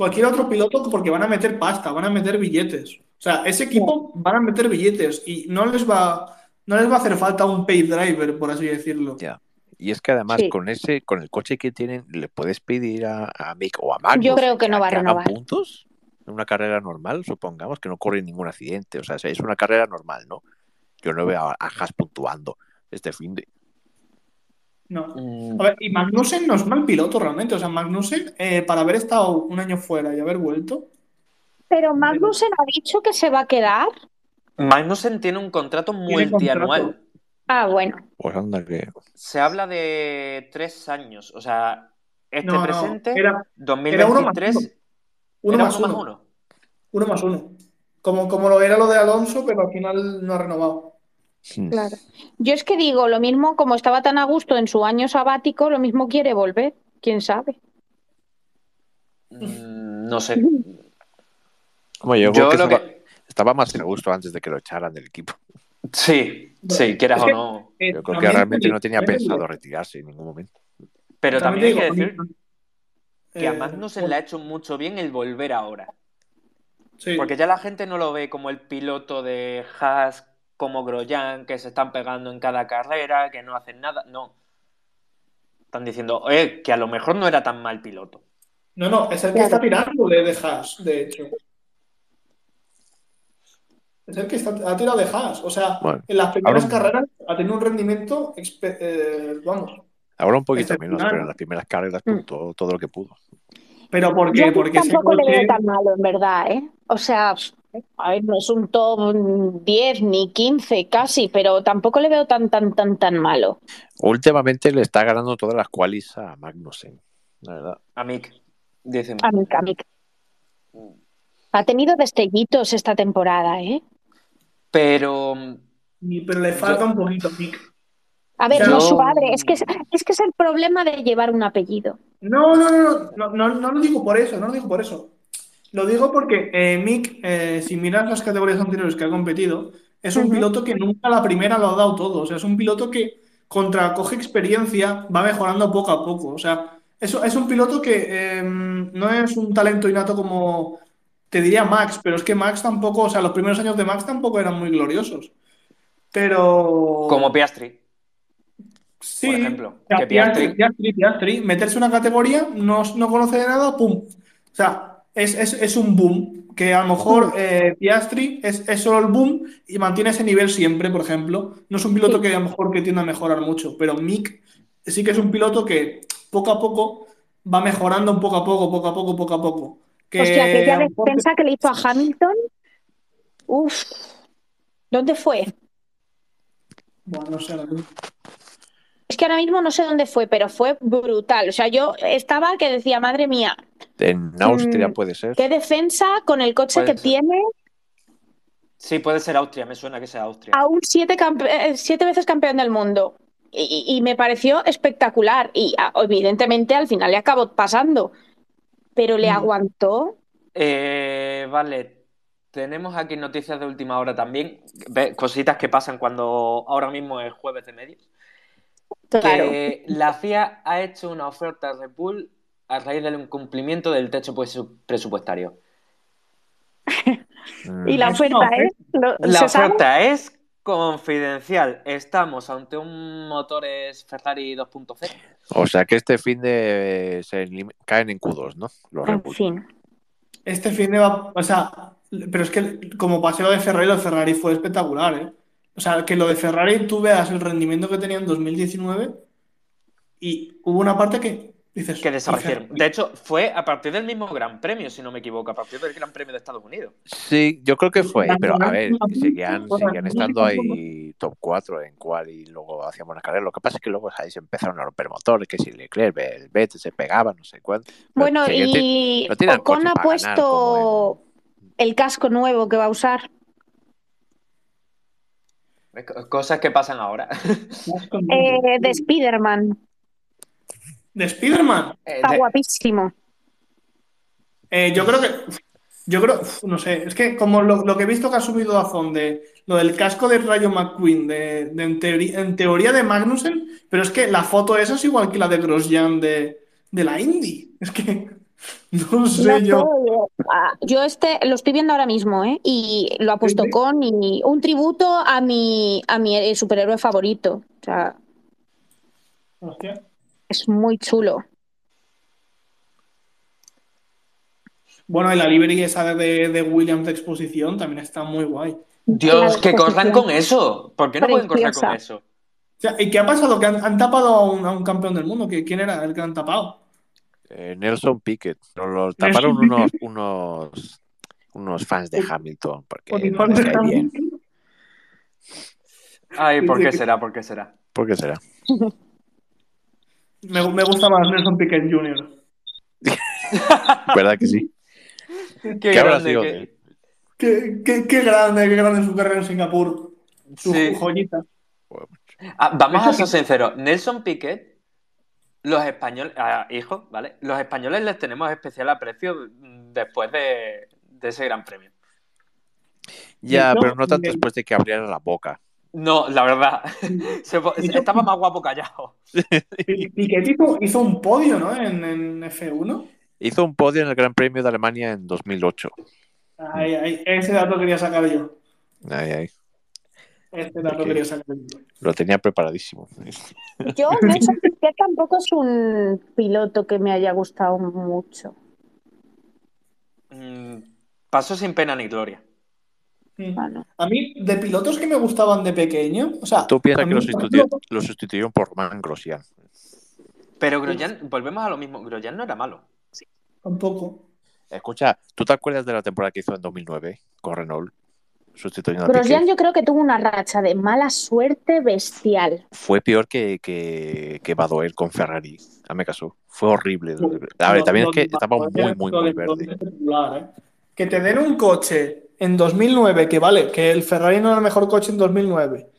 cualquier, otro piloto porque van a meter pasta, van a meter billetes. O sea, ese equipo van a meter billetes y no les va, no les va a hacer falta un pay driver, por así decirlo. Ya. Y es que además Sí. con ese, con el coche que tienen, le puedes pedir a, a Mick o a Magnus Yo creo que no va a renovar. puntos en una carrera normal, supongamos que no corre ningún accidente. O sea, es una carrera normal, ¿no? Yo no veo a, a Haas puntuando este fin de. No. Mm, A ver, y Magnussen no es mal piloto realmente. O sea, Magnussen, eh, para haber estado un año fuera y haber vuelto, Pero Magnussen ha dicho que se va a quedar. Magnussen tiene un contrato multianual. Ah, bueno. Pues anda que. Se habla de tres años. O sea, este No, no, presente, era- era uno más 2023, uno. uno era más uno uno. más uno. Uno más uno. Como, como lo era lo de Alonso, pero al final no ha renovado. Claro. Yo es que digo, lo mismo, como estaba tan a gusto en su año sabático, lo mismo quiere volver. ¿Quién sabe? Mm, No sé. Yo, Yo creo que lo estaba, que... estaba más a gusto antes de que lo echaran del equipo. Sí, sí, quieras Es o no. Eh, Yo creo que realmente no tenía pensado retirarse en ningún momento. Pero también hay que decir que a eh, Magnussen le ha hecho mucho bien el volver ahora. sí. Porque ya la gente no lo ve como el piloto de Haas, como Grosjean, que se están pegando en cada carrera, que no hacen nada. No. Están diciendo, eh, que a lo mejor no era tan mal piloto. No, no, es el que está tirándole de Haas, de hecho. Es el que está, ha tirado de Haas. O sea, Bueno, en las primeras carreras ha tenido un rendimiento, eh, vamos. Ahora un poquito menos, pero en las primeras carreras Mm. puntuó todo lo que pudo. Pero ¿por Yo qué? Porque ese tampoco le coche- veo tan malo, en verdad, ¿eh? O sea, a ver, no es un top 10 ni 15 casi, pero tampoco le veo tan, tan, tan, tan malo. Últimamente le está ganando todas las qualis a Magnussen, la verdad. A Mick, dicen. A mí, a mí. Ha tenido destellitos esta temporada, ¿eh? Pero Pero le falta un poquito, Mick. A ver, Yo- no su padre, es que es, es que es el problema de llevar un apellido. No, no, no, no, no, no lo digo por eso, no lo digo por eso. Lo digo porque eh, Mick, eh, si miras las categorías anteriores que ha competido, es un piloto que nunca a la primera lo ha dado todo. O sea, es un piloto que contra coge experiencia, va mejorando poco a poco. O sea, es, es un piloto que eh, no es un talento innato como te diría Max, pero es que Max tampoco, o sea, los primeros años de Max tampoco eran muy gloriosos. Pero. como Piastri. Sí, por ejemplo, o sea, que Piastri, Piastri- Piastri, Piastri, meterse en una categoría, no, no conoce de nada, pum. O sea, es, es- es un boom. Que a lo mejor eh, Piastri es, es solo el boom y mantiene ese nivel siempre, por ejemplo. No es un piloto Sí. que a lo mejor que tienda a mejorar mucho, pero Mick sí que es un piloto que poco a poco va mejorando, poco a poco, poco a poco, poco a poco. Que Hostia, aquella defensa que le hizo a Hamilton. Uf. ¿Dónde fue? Bueno, no sé. Es que ahora mismo no sé dónde fue, pero fue brutal. O sea, yo estaba que decía, madre mía, En Austria Mm, puede ser. qué defensa con el coche Puede que ser. tiene, Sí, puede ser Austria, me suena que sea Austria. aún siete, campe- eh, siete veces campeón del mundo. Y, me pareció espectacular. Y ah, evidentemente al final le acabó pasando. Pero le Mm. aguantó. Eh, vale, tenemos aquí noticias de última hora también, cositas que pasan cuando ahora mismo es jueves de medios. Claro. Que la FIA ha hecho una oferta a Red Bull a raíz del incumplimiento del techo presu- presupuestario. Y la oferta es. lo- La oferta es confidencial. Estamos ante un motores Ferrari 2.0. O sea que este fin de se caen en Q2, ¿no? Los Red En Bull. fin. Este fin de va, o sea, pero es que como pasé lo de Ferrari, lo de Ferrari fue espectacular, ¿eh? O sea, que lo de Ferrari tú veas el rendimiento que tenía en 2019 y hubo una parte que dices, Que "¿Y desaparecieron. Ferrari?". De hecho, fue a partir del mismo Gran Premio, si no me equivoco, a partir del Gran Premio de Estados Unidos. Sí, yo creo que fue, pero a ver, seguían, seguían estando ahí top 4 en cual y luego hacían buenas carreras. Lo que pasa es que luego ahí se empezaron a romper motores, que si Leclerc, el Vettel se pegaba, no sé cuánto. Bueno, y no Ocon ha puesto el casco nuevo que va a usar. Cosas que pasan ahora. Eh, de Spider-Man. De Spider-Man. Eh, Está de- guapísimo. Eh, yo creo que, yo creo, no sé, es que como lo, lo que he visto que ha subido Dazón de lo del casco de Rayo McQueen, de, de en, teoría, en teoría de Magnussen, pero es que la foto esa es igual que la de Grosjean de, de la Indy. Es que no sé No yo. ah, yo este lo estoy viendo ahora mismo, ¿eh? Y lo ha puesto sí. con y un tributo a mi a mi eh, superhéroe favorito. O sea, Hostia. es muy chulo. Bueno, y la livery esa de, de Williams de exposición también está muy guay. Dios, que corran exposición. con eso. ¿Por qué no pueden correr con eso? O sea, ¿y qué ha pasado? Que han, han tapado a un, a un campeón del mundo. ¿Qui- ¿Quién era el que han tapado? Eh, Nelson Piquet. Lo Nelson taparon unos, Piquet. unos, unos fans de Hamilton porque Por no les cae bien. Ay, ¿por Sí, qué será? ¿Por qué será? ¿Por qué será? Me, me gusta más Nelson Piquet Jr. ¿Verdad que sí? Qué ¿Qué grande sido? Qué, qué, qué grande, qué grande su carrera en Singapur. Su Sí. joyita. Ah, vamos a ser sinceros. Nelson Piquet, los españoles, ah, hijo, ¿vale? Los españoles les tenemos especial aprecio después de, de ese gran premio. Ya, pero no tanto después de que abrieran la boca. No, la verdad. Se po- Yo- estaba más guapo callado. Pi- Piquet hizo, hizo un podio, ¿no? En, en F1. Hizo un podio en el Gran Premio de Alemania en 2008. Ay, ay, ese dato quería sacar yo. Ay, ay, Dato quería yo. lo tenía preparadísimo. Yo, Nelson Piquet tampoco es un piloto que me haya gustado mucho. Mm, pasó sin pena ni gloria. Mm. Bueno, A mí, de pilotos que me gustaban de pequeño, o sea, Tú piensas que lo, por sustitu- ejemplo, lo sustituyeron por Roman Grosjean. Pero Grosjean, volvemos a lo mismo. Grosjean no era malo. tampoco. Escucha, ¿tú te acuerdas de la temporada que hizo en 2009 con Renault? Sustituyendo a Grosjean yo creo que tuvo una racha de mala suerte bestial. Fue peor que, que, que Badoer con Ferrari. Hazme caso. Fue horrible. A ver, también es que estaba muy, muy, muy verde. ¿eh? Que te den un coche en 2009, que vale, que el Ferrari no era el mejor coche en 2009,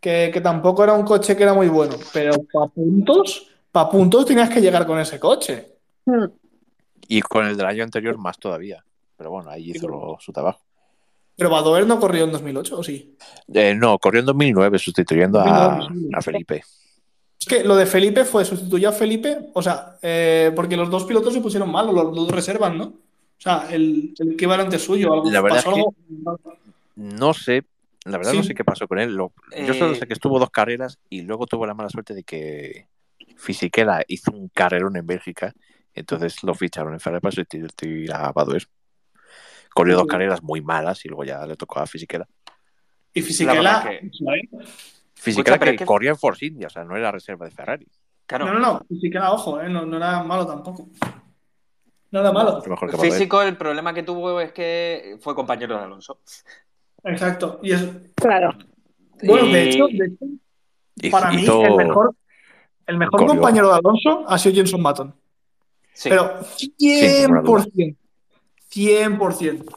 que, que tampoco era un coche que era muy bueno, pero para puntos, para puntos tenías que llegar con ese coche. Hmm. Y con el del año anterior más todavía. Pero bueno, ahí hizo lo- su trabajo. Pero Badoer no corrió en 2008, ¿o sí? Eh, no, corrió en 2009 sustituyendo a, 2009, sí. a Felipe. Es que lo de Felipe fue, sustituyó a Felipe, o sea, eh, porque los dos pilotos se pusieron mal, los, los dos reservan, ¿no? O sea, el, el que iba delante suyo, algo, La verdad pasó es que- algo. No sé, La verdad Sí. no sé qué pasó con él. Lo- yo solo Eh, sé que estuvo dos carreras y luego tuvo la mala suerte de que Fisichella hizo un carrerón en Bélgica. Entonces lo ficharon en Ferrari para sustituir a Badoer. Corrió dos carreras muy malas y luego ya le tocó a Fisichella. Y La Fisichella. que- Fisichella que que- corría en Force India, o sea, no era reserva de Ferrari. Claro, No, no, no. Fisichella, ojo, eh, no, no era malo tampoco. No era malo. Mejor que físico, el problema que tuvo es que fue compañero de Alonso. Exacto. Y es. Claro. Bueno, Y- de hecho, de hecho, para mí, el mejor, el mejor compañero de Alonso ha sido Jenson Button. Sí. Pero ninguna duda. 100%. 100%. O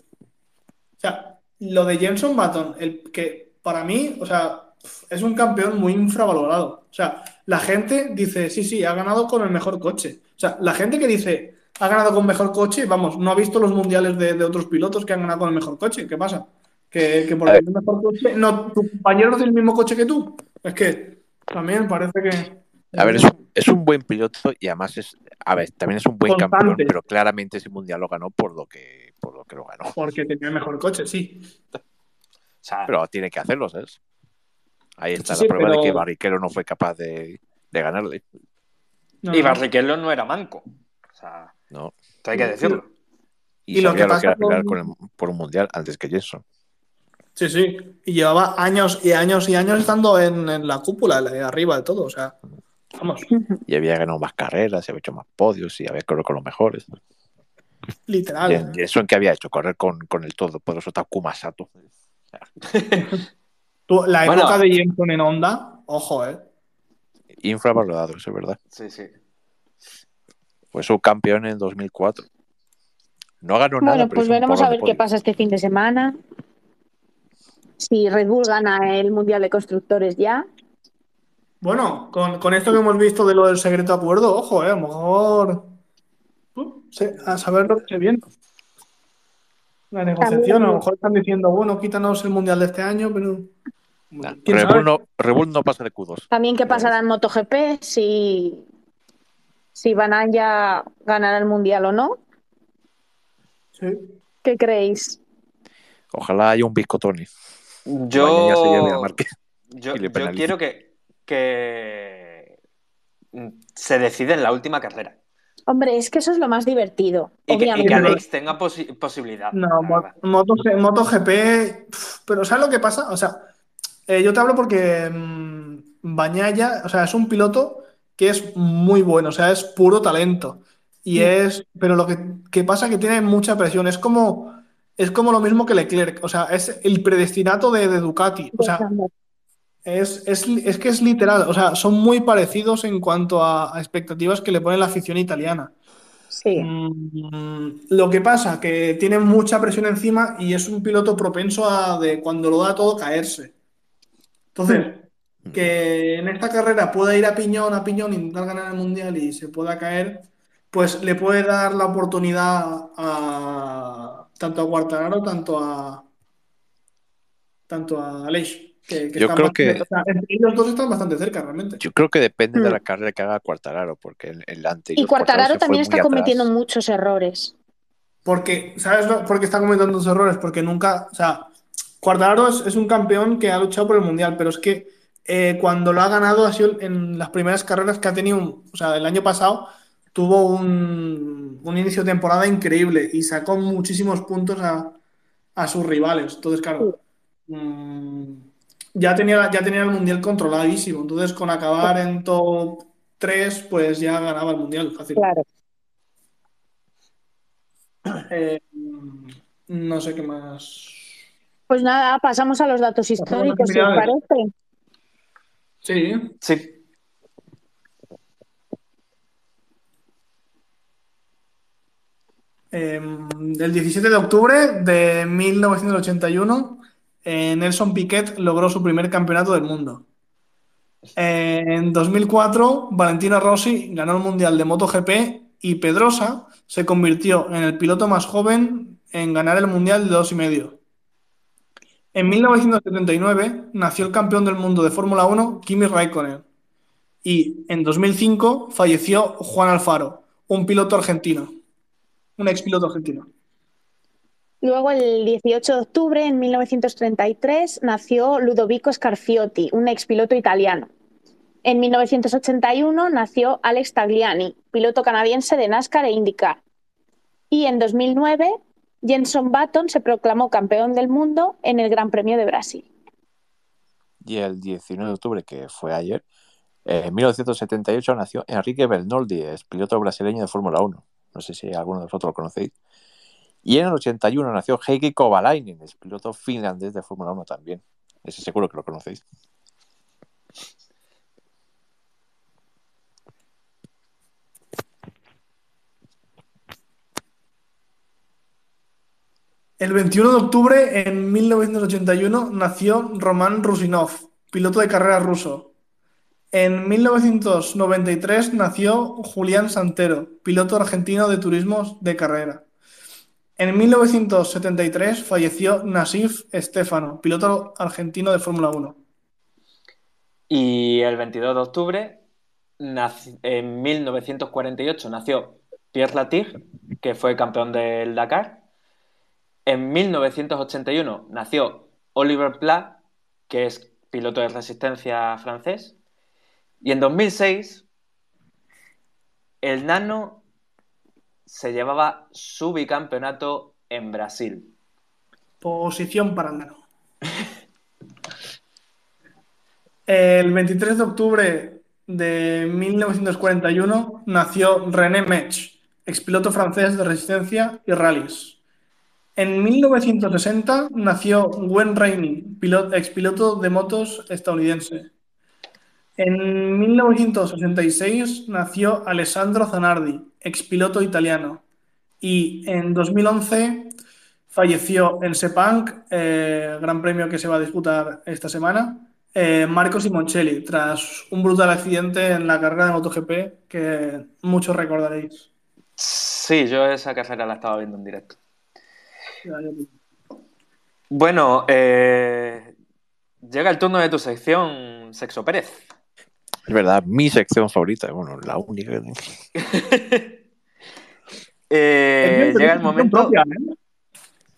sea, lo de Jenson Button, el que para mí, o sea, es un campeón muy infravalorado. O sea, la gente dice, sí, sí, ha ganado con el mejor coche. O sea, la gente que dice, ha ganado con mejor coche, vamos, no ha visto los mundiales de, de otros pilotos que han ganado con el mejor coche. ¿Qué pasa? Que, que por el mejor coche, no, tu compañero no tiene el mismo coche que tú. Es que también parece que. A ver, es un, es un buen piloto y además es. A ver, también es un buen Constante. campeón, pero claramente ese mundial lo ganó por lo que, por lo, que lo ganó. Porque tenía el mejor coche, sí. O sea, Pero tiene que hacerlo, ¿sabes? Ahí está Sí, la prueba de que Barrichello no fue capaz de, de ganarle. No, y no. Barrichello no era manco. O sea, No. hay que decirlo. Y, Y lo que lo que, pasa era con- con el- por un mundial antes que Jenson. Sí, sí. Y llevaba años y años y años estando en, en la cúpula, de arriba de todo. O sea, vamos, Y había ganado más carreras, y había hecho más podios y había corrido con los mejores. literal. Y en- Jenson, ¿qué había hecho? Correr con, con el todopoderoso Takuma Sato. La Bueno. época de Jenson en Honda, ojo, eh. Infravalorado, eso es verdad. Sí, sí. Fue subcampeón en 2004. No ganó nada. Bueno, pues veremos a ver qué pasa este fin de semana. Si Red Bull gana el Mundial de Constructores ya. Bueno, con, con esto que hemos visto de lo del secreto acuerdo, ojo, eh. A lo mejor. uh, a saber lo que se viene. La negociación, a lo mejor están diciendo, bueno, quítanos el mundial de este año, pero. Bull no, pasa de Q2. También qué pasará en MotoGP, si, si Van Aert ya ganará el Mundial o no. Sí. ¿Qué creéis? Ojalá haya un biscotoni. Yo, yo, yo quiero que, que se decida en la última carrera. Hombre, es que eso es lo más divertido. Y que, y que obviamente. Alex tenga posi- posibilidad. No. Moto, MotoGP, pero ¿sabes lo que pasa? O sea, eh, yo te hablo porque mm, Bañaya, o sea, es un piloto que es muy bueno, o sea, es puro talento. Y es, pero lo que, que pasa es que tiene mucha presión, es como, es como lo mismo que Leclerc, o sea, es el predestinato de, de Ducati, o sea, es, es, es que es literal, o sea, son muy parecidos en cuanto a, a expectativas que le pone la afición italiana. Sí. Mm, lo que pasa que tiene mucha presión encima y es un piloto propenso a de cuando lo da todo caerse. Entonces, que en esta carrera pueda ir a piñón a piñón, intentar ganar el mundial y se pueda caer, pues le puede dar la oportunidad a tanto a Quartararo, tanto a tanto a Aleix, que, que Yo están creo bastante- que- o sea, entre ellos dos están bastante cerca realmente. Yo creo que depende de Mm. la carrera que haga Quartararo, porque el, el anterior Y fue también está atrás. cometiendo muchos errores. Porque, ¿sabes lo- por qué está cometiendo sus errores? Porque nunca, o sea, Quartararo es, es un campeón que ha luchado por el Mundial, pero es que eh, cuando lo ha ganado ha sido en las primeras carreras que ha tenido, un- o sea, el año pasado tuvo un, un inicio de temporada increíble y sacó muchísimos puntos a, a sus rivales. Entonces, claro, mm, ya tenía, ya tenía el Mundial controladísimo. Entonces, con acabar en top 3, pues ya ganaba el Mundial fácil. Claro. Eh, no sé qué más. Pues nada, pasamos a los datos históricos, si os parece. Sí, Sí. eh, el 17 de octubre de 1981, eh, Nelson Piquet logró su primer campeonato del mundo. Eh, en 2004, Valentino Rossi ganó el Mundial de MotoGP y Pedrosa se convirtió en el piloto más joven en ganar el Mundial de dos y medio. En 1979 nació el campeón del mundo de Fórmula 1, Kimi Raikkonen. Y en 2005 falleció Juan Alfaro, un piloto argentino, un expiloto argentino. Luego, el 18 de octubre, en 1933, nació Ludovico Scarfiotti, un expiloto italiano. En 1981 nació Alex Tagliani, piloto canadiense de NASCAR e IndyCar. Y en 2009, Jenson Button se proclamó campeón del mundo en el Gran Premio de Brasil. Y el 19 de octubre, que fue ayer, en 1978 nació Enrique Bernoldi, piloto brasileño de Fórmula 1. No sé si alguno de vosotros lo conocéis. Y en el 81 nació Heikki Kovalainen, es piloto finlandés de Fórmula 1 también. Ese seguro que lo conocéis. El 21 de octubre en 1981 nació Roman Rusinov, piloto de carrera ruso. En 1993 nació Julián Santero, piloto argentino de turismos de carrera. En 1973 falleció Nasif Estefano, piloto argentino de Fórmula 1. Y el 22 de octubre, en 1948, nació Pierre Latig, que fue campeón del Dakar. En 1981 nació Oliver Plat, que es piloto de resistencia francés. Y en 2006, el Nano se llevaba su bicampeonato en Brasil. Posición para Nano. El 23 de octubre de 1941 nació René Mech, expiloto francés de resistencia y rallies. En 1960 nació Gwen Rainey, piloto, expiloto de motos estadounidense. En 1966 nació Alessandro Zanardi, expiloto italiano. Y en 2011 falleció en Sepang, eh, gran premio que se va a disputar esta semana, eh, Marco Simoncelli, tras un brutal accidente en la carrera de MotoGP que muchos recordaréis. Sí, yo esa carrera la estaba viendo en directo. Bueno, eh, llega el turno de tu sección, Sexo Pérez. Es verdad, mi sección favorita, bueno, la única. Eh, llega el momento. Propia, ¿eh?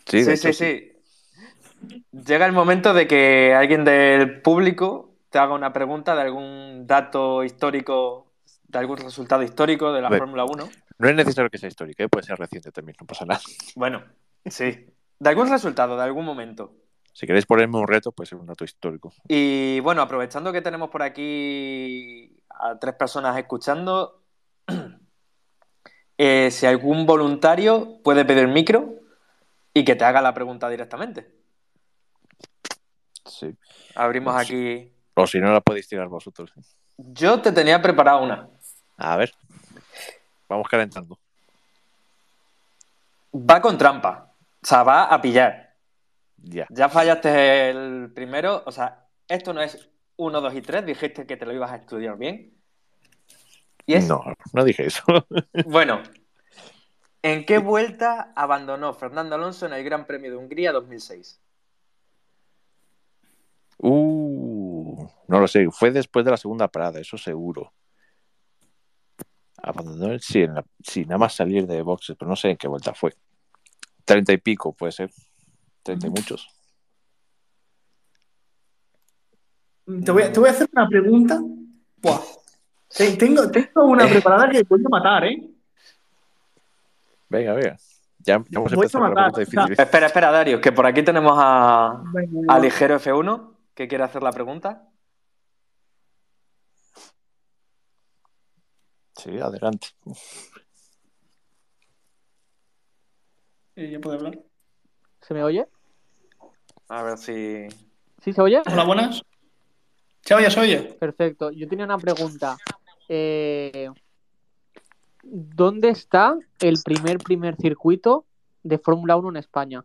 Sí, de Sí, hecho, sí, sí. Llega el momento de que alguien del público te haga una pregunta de algún dato histórico, de algún resultado histórico de la Bueno. Fórmula 1. No es necesario que sea histórica, ¿eh? puede ser reciente también, no pasa nada. Bueno, sí. De algún resultado, de algún momento. Si queréis ponerme un reto, puede ser un dato histórico. Y bueno, aprovechando que tenemos por aquí a tres personas escuchando, eh, si algún voluntario puede pedir micro y que te haga la pregunta directamente. Sí. Abrimos Pues- aquí. O si no, la podéis tirar vosotros. Yo te tenía preparada una. A ver. Vamos calentando. Va con trampa. O sea, va a pillar. Ya. Ya fallaste el primero. O sea, esto no es 1, 2 y 3. Dijiste que te lo ibas a estudiar bien. Y es No, no dije eso. Bueno, ¿en qué vuelta abandonó Fernando Alonso en el Gran Premio de Hungría 2006? Uh, no lo sé. Fue después de la segunda parada, eso seguro. Abandonó el. Sí, en la- sí, nada más salir de boxes, pero no sé en qué vuelta fue. Treinta y pico, puede ser. Treinta y muchos. Te voy, a, te voy a hacer una pregunta. Buah. Te- Tengo, tengo una preparada que puedo matar, ¿eh? Venga, venga. Ya, ya hemos Voy a empezado con la matar, pregunta difícil. Espera, espera, Darius, que por aquí tenemos a, Ligero F1, que quiere hacer la pregunta. Sí, adelante. eh, ya puede hablar. ¿Se me oye? A ver si... ¿Sí se oye? Hola, buenas. ¿Se oye, se oye? Perfecto. Yo tenía una pregunta. Eh, ¿Dónde está el primer primer circuito de Fórmula 1 en España?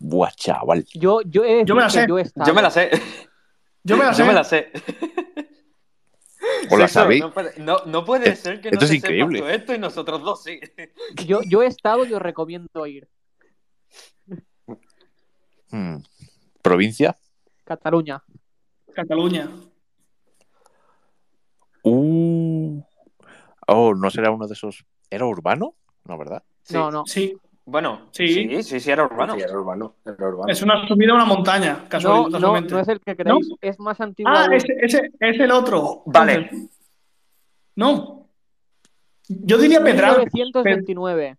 Buah, chaval. Yo, yo, he Yo me la sé. yo me la sé. Yo me la sé. Yo me la sé. ¿O la sabéis? No puede, no- no puede ser que no esto es te sepas increíble. esto y nosotros dos sí. Yo, yo he estado y os recomiendo ir. Hmm. ¿Provincia? Cataluña. Cataluña. Uh. Oh, ¿no será uno de esos. ¿Era urbano? No, ¿verdad? Sí. No, no. Sí. Bueno, Sí. sí, sí, sí, era urbano. Sí, era urbano. Era urbano. Es una subida a una montaña, No, casual- no, casualmente. no es el que creéis, es más antiguo. Ah, ese, ese es el otro. Vale. No. Yo diría Pedralbes. 1929.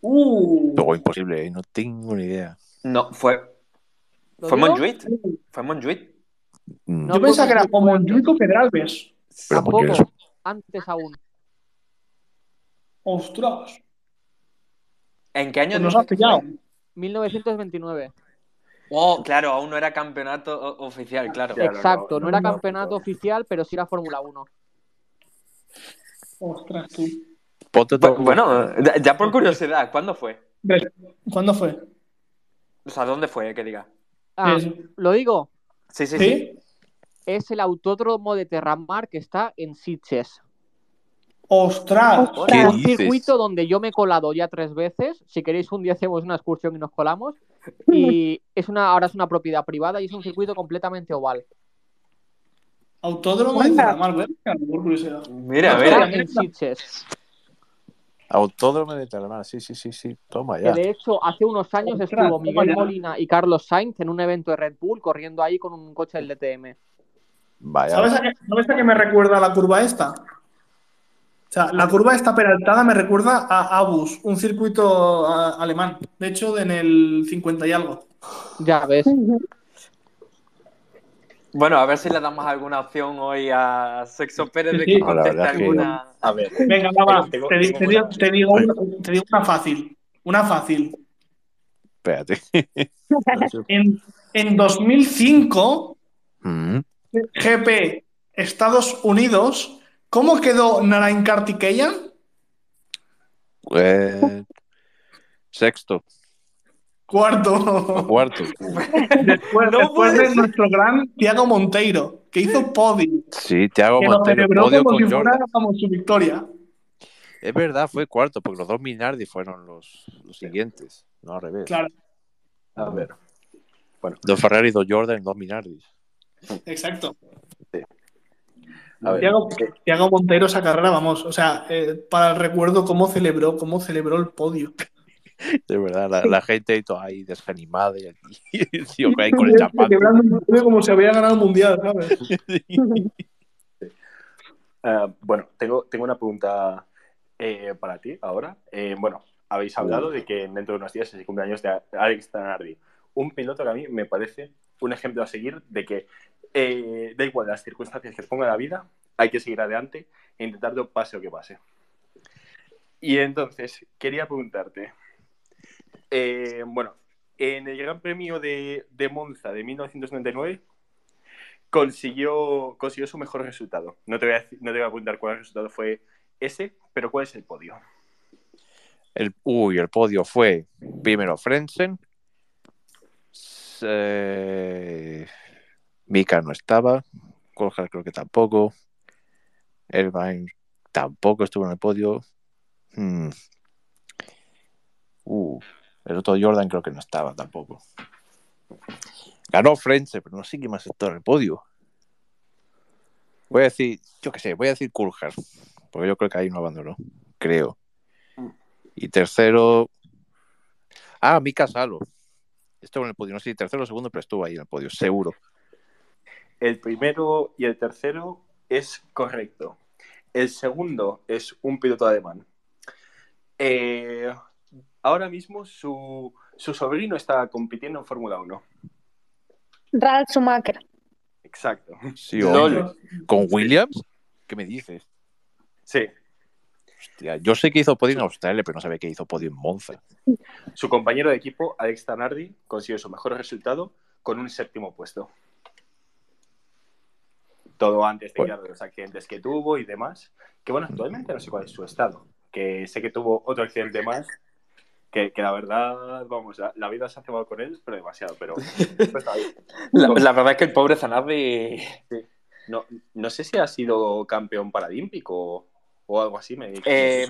Uh. Luego imposible, ¿eh? no tengo ni idea. No, fue, ¿Lo fue? Montjuic. Fue Montjuic. Mm, No, Yo pensaba que era o Montjuic o Pedralbes. pero Tampoco, antes aún. Ostras. ¿En qué año Pues nos has pillado. fue? 1929. Oh, claro, aún no era campeonato oficial, claro. Claro, Exacto, no, no, era no, campeonato no. oficial, pero sí era Fórmula 1. Ostras, tú. Bueno, ya- por curiosidad, ¿cuándo fue? ¿Cuándo fue? O sea, ¿dónde fue? Que diga. Ah, lo digo, Sí, sí, sí. ¿Sí? es el autódromo de Terramar que está en Sitges. Ostras. ¿Qué Un dices? circuito donde yo me he colado ya tres veces. Si queréis, un día hacemos una excursión y nos colamos. Y es una, ahora es una propiedad privada y es un circuito completamente oval. Autódromo de curiosidad. Mira, mira. Está en Sitges. Autódromo de Terramar, sí, sí, sí, sí. Toma Que ya. de hecho, hace unos años Ostras, estuvo Miguel. Molina y Carlos Sainz en un evento de Red Bull corriendo ahí con un coche del DTM. Vaya. ¿Sabes a, qué, ¿Sabes a qué me recuerda la curva esta? O sea, la curva esta peraltada me recuerda a Abus, un circuito a- alemán. De hecho, en el 50 y algo. Ya ves. Bueno, a ver si le damos alguna opción hoy a Sexo Pérez de Sí, que conteste alguna. A ver. Venga, va, Te, di- tengo te digo, una- te digo una, te digo una fácil. Una fácil. Espérate. En, en 2005, Mm, GP Estados Unidos, ¿cómo quedó Narain Kartikeyan? eh, Sexto Cuarto. cuarto. Después, No después de ser. nuestro gran Tiago Monteiro, que hizo podio, Sí, Thiago que lo Montero, celebró podio como con si fuera Jordan. como su victoria. Es verdad, fue cuarto, porque los dos Minardi fueron los, los siguientes, no al revés. Claro, A ver. Dos Ferrari, dos Jordan, dos Minardi. exacto. A ver. Tiago, eh, Tiago Monteiro esa carrera, vamos, o sea, eh, para el recuerdo cómo celebró, cómo celebró el podio. De verdad, la, la gente ahí toda ahí desanimada y aquí, el tío ahí con el champán. Como si había ganado el mundial, ¿sabes? eh, bueno, tengo, tengo una pregunta eh, para ti ahora. Eh, bueno, habéis hablado de que dentro de unos días es el cumpleaños de Alex Zanardi. Un piloto que a mí me parece un ejemplo a seguir de que eh, da igual las circunstancias que os ponga la vida, hay que seguir adelante e intentarlo pase lo que pase. Y entonces, quería preguntarte, eh, bueno, en el Gran Premio de, de Monza de 1999 consiguió, consiguió su mejor resultado. No te, voy a, no te voy a preguntar cuál resultado fue ese, pero cuál es el podio. El, uy, el podio fue primero Frenzen. eh, Mika no estaba. Coljar creo que tampoco. Irvine tampoco estuvo en el podio. Hmm. El otro Jordan creo que no estaba tampoco. Ganó Frenzen, pero no sé quién más estuvo en el podio. Voy a decir, yo qué sé, voy a decir Coulthard, porque yo creo que ahí no abandonó, creo. Y tercero. Ah, Mika Salo. Estuvo en el podio. No sé si tercero o segundo, pero estuvo ahí en el podio, seguro. El primero y el tercero es correcto. El segundo es un piloto alemán. Eh, ahora mismo su, su sobrino está compitiendo en Fórmula 1. Ralf Schumacher. Exacto. Sí, Lol. hombre. ¿Con Williams? ¿Qué me dices? Sí. Hostia, yo sé que hizo podio en Australia, pero no sabía que hizo podio en Monza. Su compañero de equipo, Alex Tanardi, consiguió su mejor resultado con un séptimo puesto. Todo antes de, Bueno. claro, los accidentes que tuvo y demás. Que bueno, actualmente no sé cuál es su estado. Que sé que tuvo otro accidente más. Que, que la verdad, vamos, la, la vida se ha cebado con él, pero demasiado. Pero pues. La, la verdad es que el pobre Zanardi. no, no sé si ha sido campeón paralímpico o, o algo así. Me, Eh,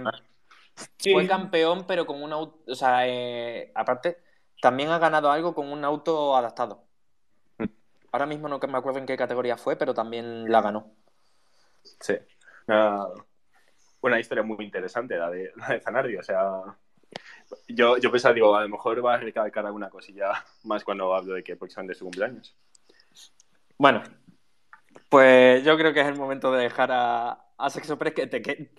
Sí. Fue campeón, pero con un auto. O sea, eh, aparte, también ha ganado algo con un auto adaptado. Ahora mismo no que me acuerdo en qué categoría fue, pero también la ganó. Sí. Una, una historia muy interesante la de, la de Zanardi. O sea, Yo, yo pensaba, digo, a lo mejor va a recalcar alguna cosilla más cuando hablo de que próximamente es su cumpleaños. Bueno, pues yo creo que es el momento de dejar a, a Sexo Press que te, que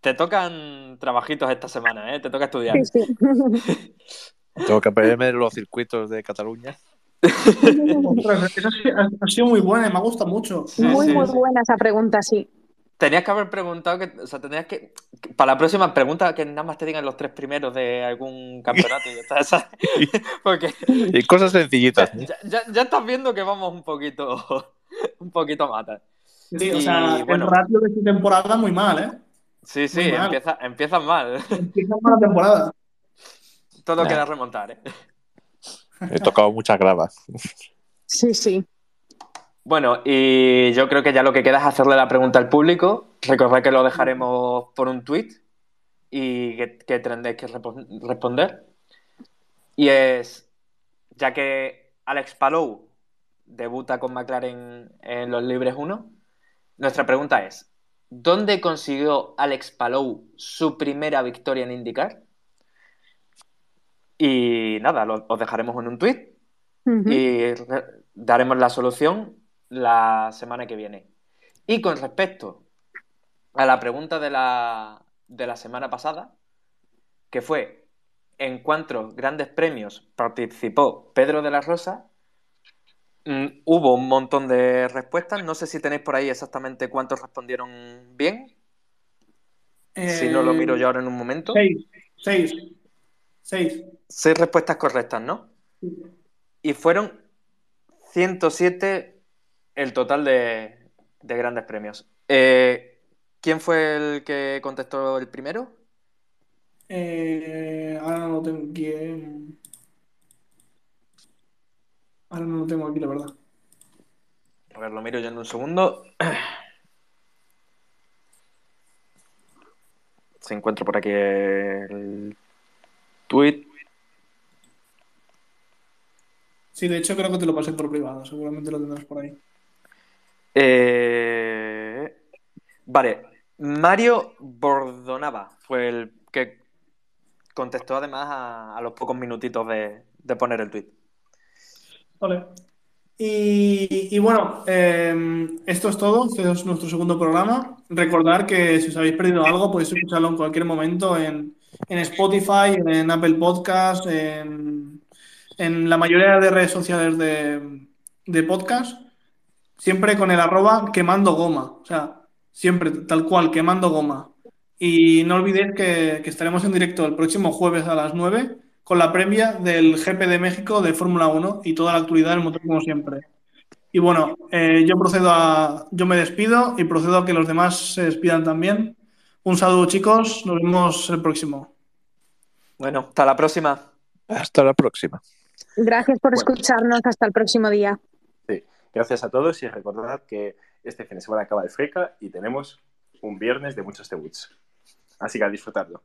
te tocan trabajitos esta semana, ¿eh? Te toca estudiar. Sí, sí. Tengo que aprenderme de los circuitos de Cataluña. Ha, sido muy buena y me ha gustado mucho. Sí, muy, sí, muy sí. buena esa pregunta, sí. Tenías que haber preguntado, que, o sea, tenías que- para la próxima pregunta que nada más te digan los tres primeros de algún campeonato y ya. Porque Y cosas sencillitas. ya, ya- ya estás viendo que vamos un poquito, un poquito mata. Sí, o sea, bueno. el ratio de su temporada muy mal, ¿eh? Sí, sí, empieza, empiezas mal. Empieza mal la temporada. Todo Nah. queda remontar, ¿eh? He tocado muchas gravas. Sí, sí. Bueno, y yo creo que ya lo que queda es hacerle la pregunta al público. Recordad que lo dejaremos por un tweet y que, que tendréis que responder. Y es, ya que Alex Palou debuta con McLaren en los Libres 1, nuestra pregunta es, ¿dónde consiguió Alex Palou su primera victoria en IndyCar? Y nada, lo- os dejaremos en un tweet y re- daremos la solución la semana que viene. Y con respecto a la pregunta de la, de la semana pasada, que fue ¿en cuántos grandes premios participó Pedro de la Rosa? Mm, hubo un montón de respuestas. No sé si tenéis por ahí exactamente cuántos respondieron bien. Si no lo miro yo ahora en un momento. Seis. Seis. Seis. Seis respuestas correctas, ¿no? Y fueron 107 el total de, de grandes premios. Eh, ¿Quién fue el que contestó el primero? Eh, ahora no lo tengo aquí. eh. Ahora no lo tengo aquí, la verdad. A ver, lo miro yo en un segundo. Se encuentra por aquí el tweet. Sí, de hecho creo que te lo pasé por privado. Seguramente lo tendrás por ahí. Eh, Vale, Mario Bordonava fue el que contestó además a, los pocos minutitos de, poner el tweet. Vale. Y, bueno, eh, esto es todo. Este es nuestro segundo programa. Recordar que si os habéis perdido algo, podéis escucharlo en cualquier momento en, Spotify, en Apple Podcast, en, en la mayoría de redes sociales de, de podcast. Siempre con el arroba quemando goma. O sea, siempre tal cual, quemando goma. Y no olvidéis que, que estaremos en directo el próximo jueves a las 9 con la premia del GP de México de Fórmula 1 y toda la actualidad del motor como siempre. Y bueno, eh, yo procedo a, yo me despido y procedo a que los demás se despidan también. Un saludo chicos, nos vemos el próximo. Bueno, hasta la próxima. Hasta la próxima. Gracias por Bueno. escucharnos. Hasta el próximo día. Sí. Gracias a todos y recordad que este fin de semana acaba el FRECA y tenemos un viernes de muchos debuts. Así que a disfrutarlo.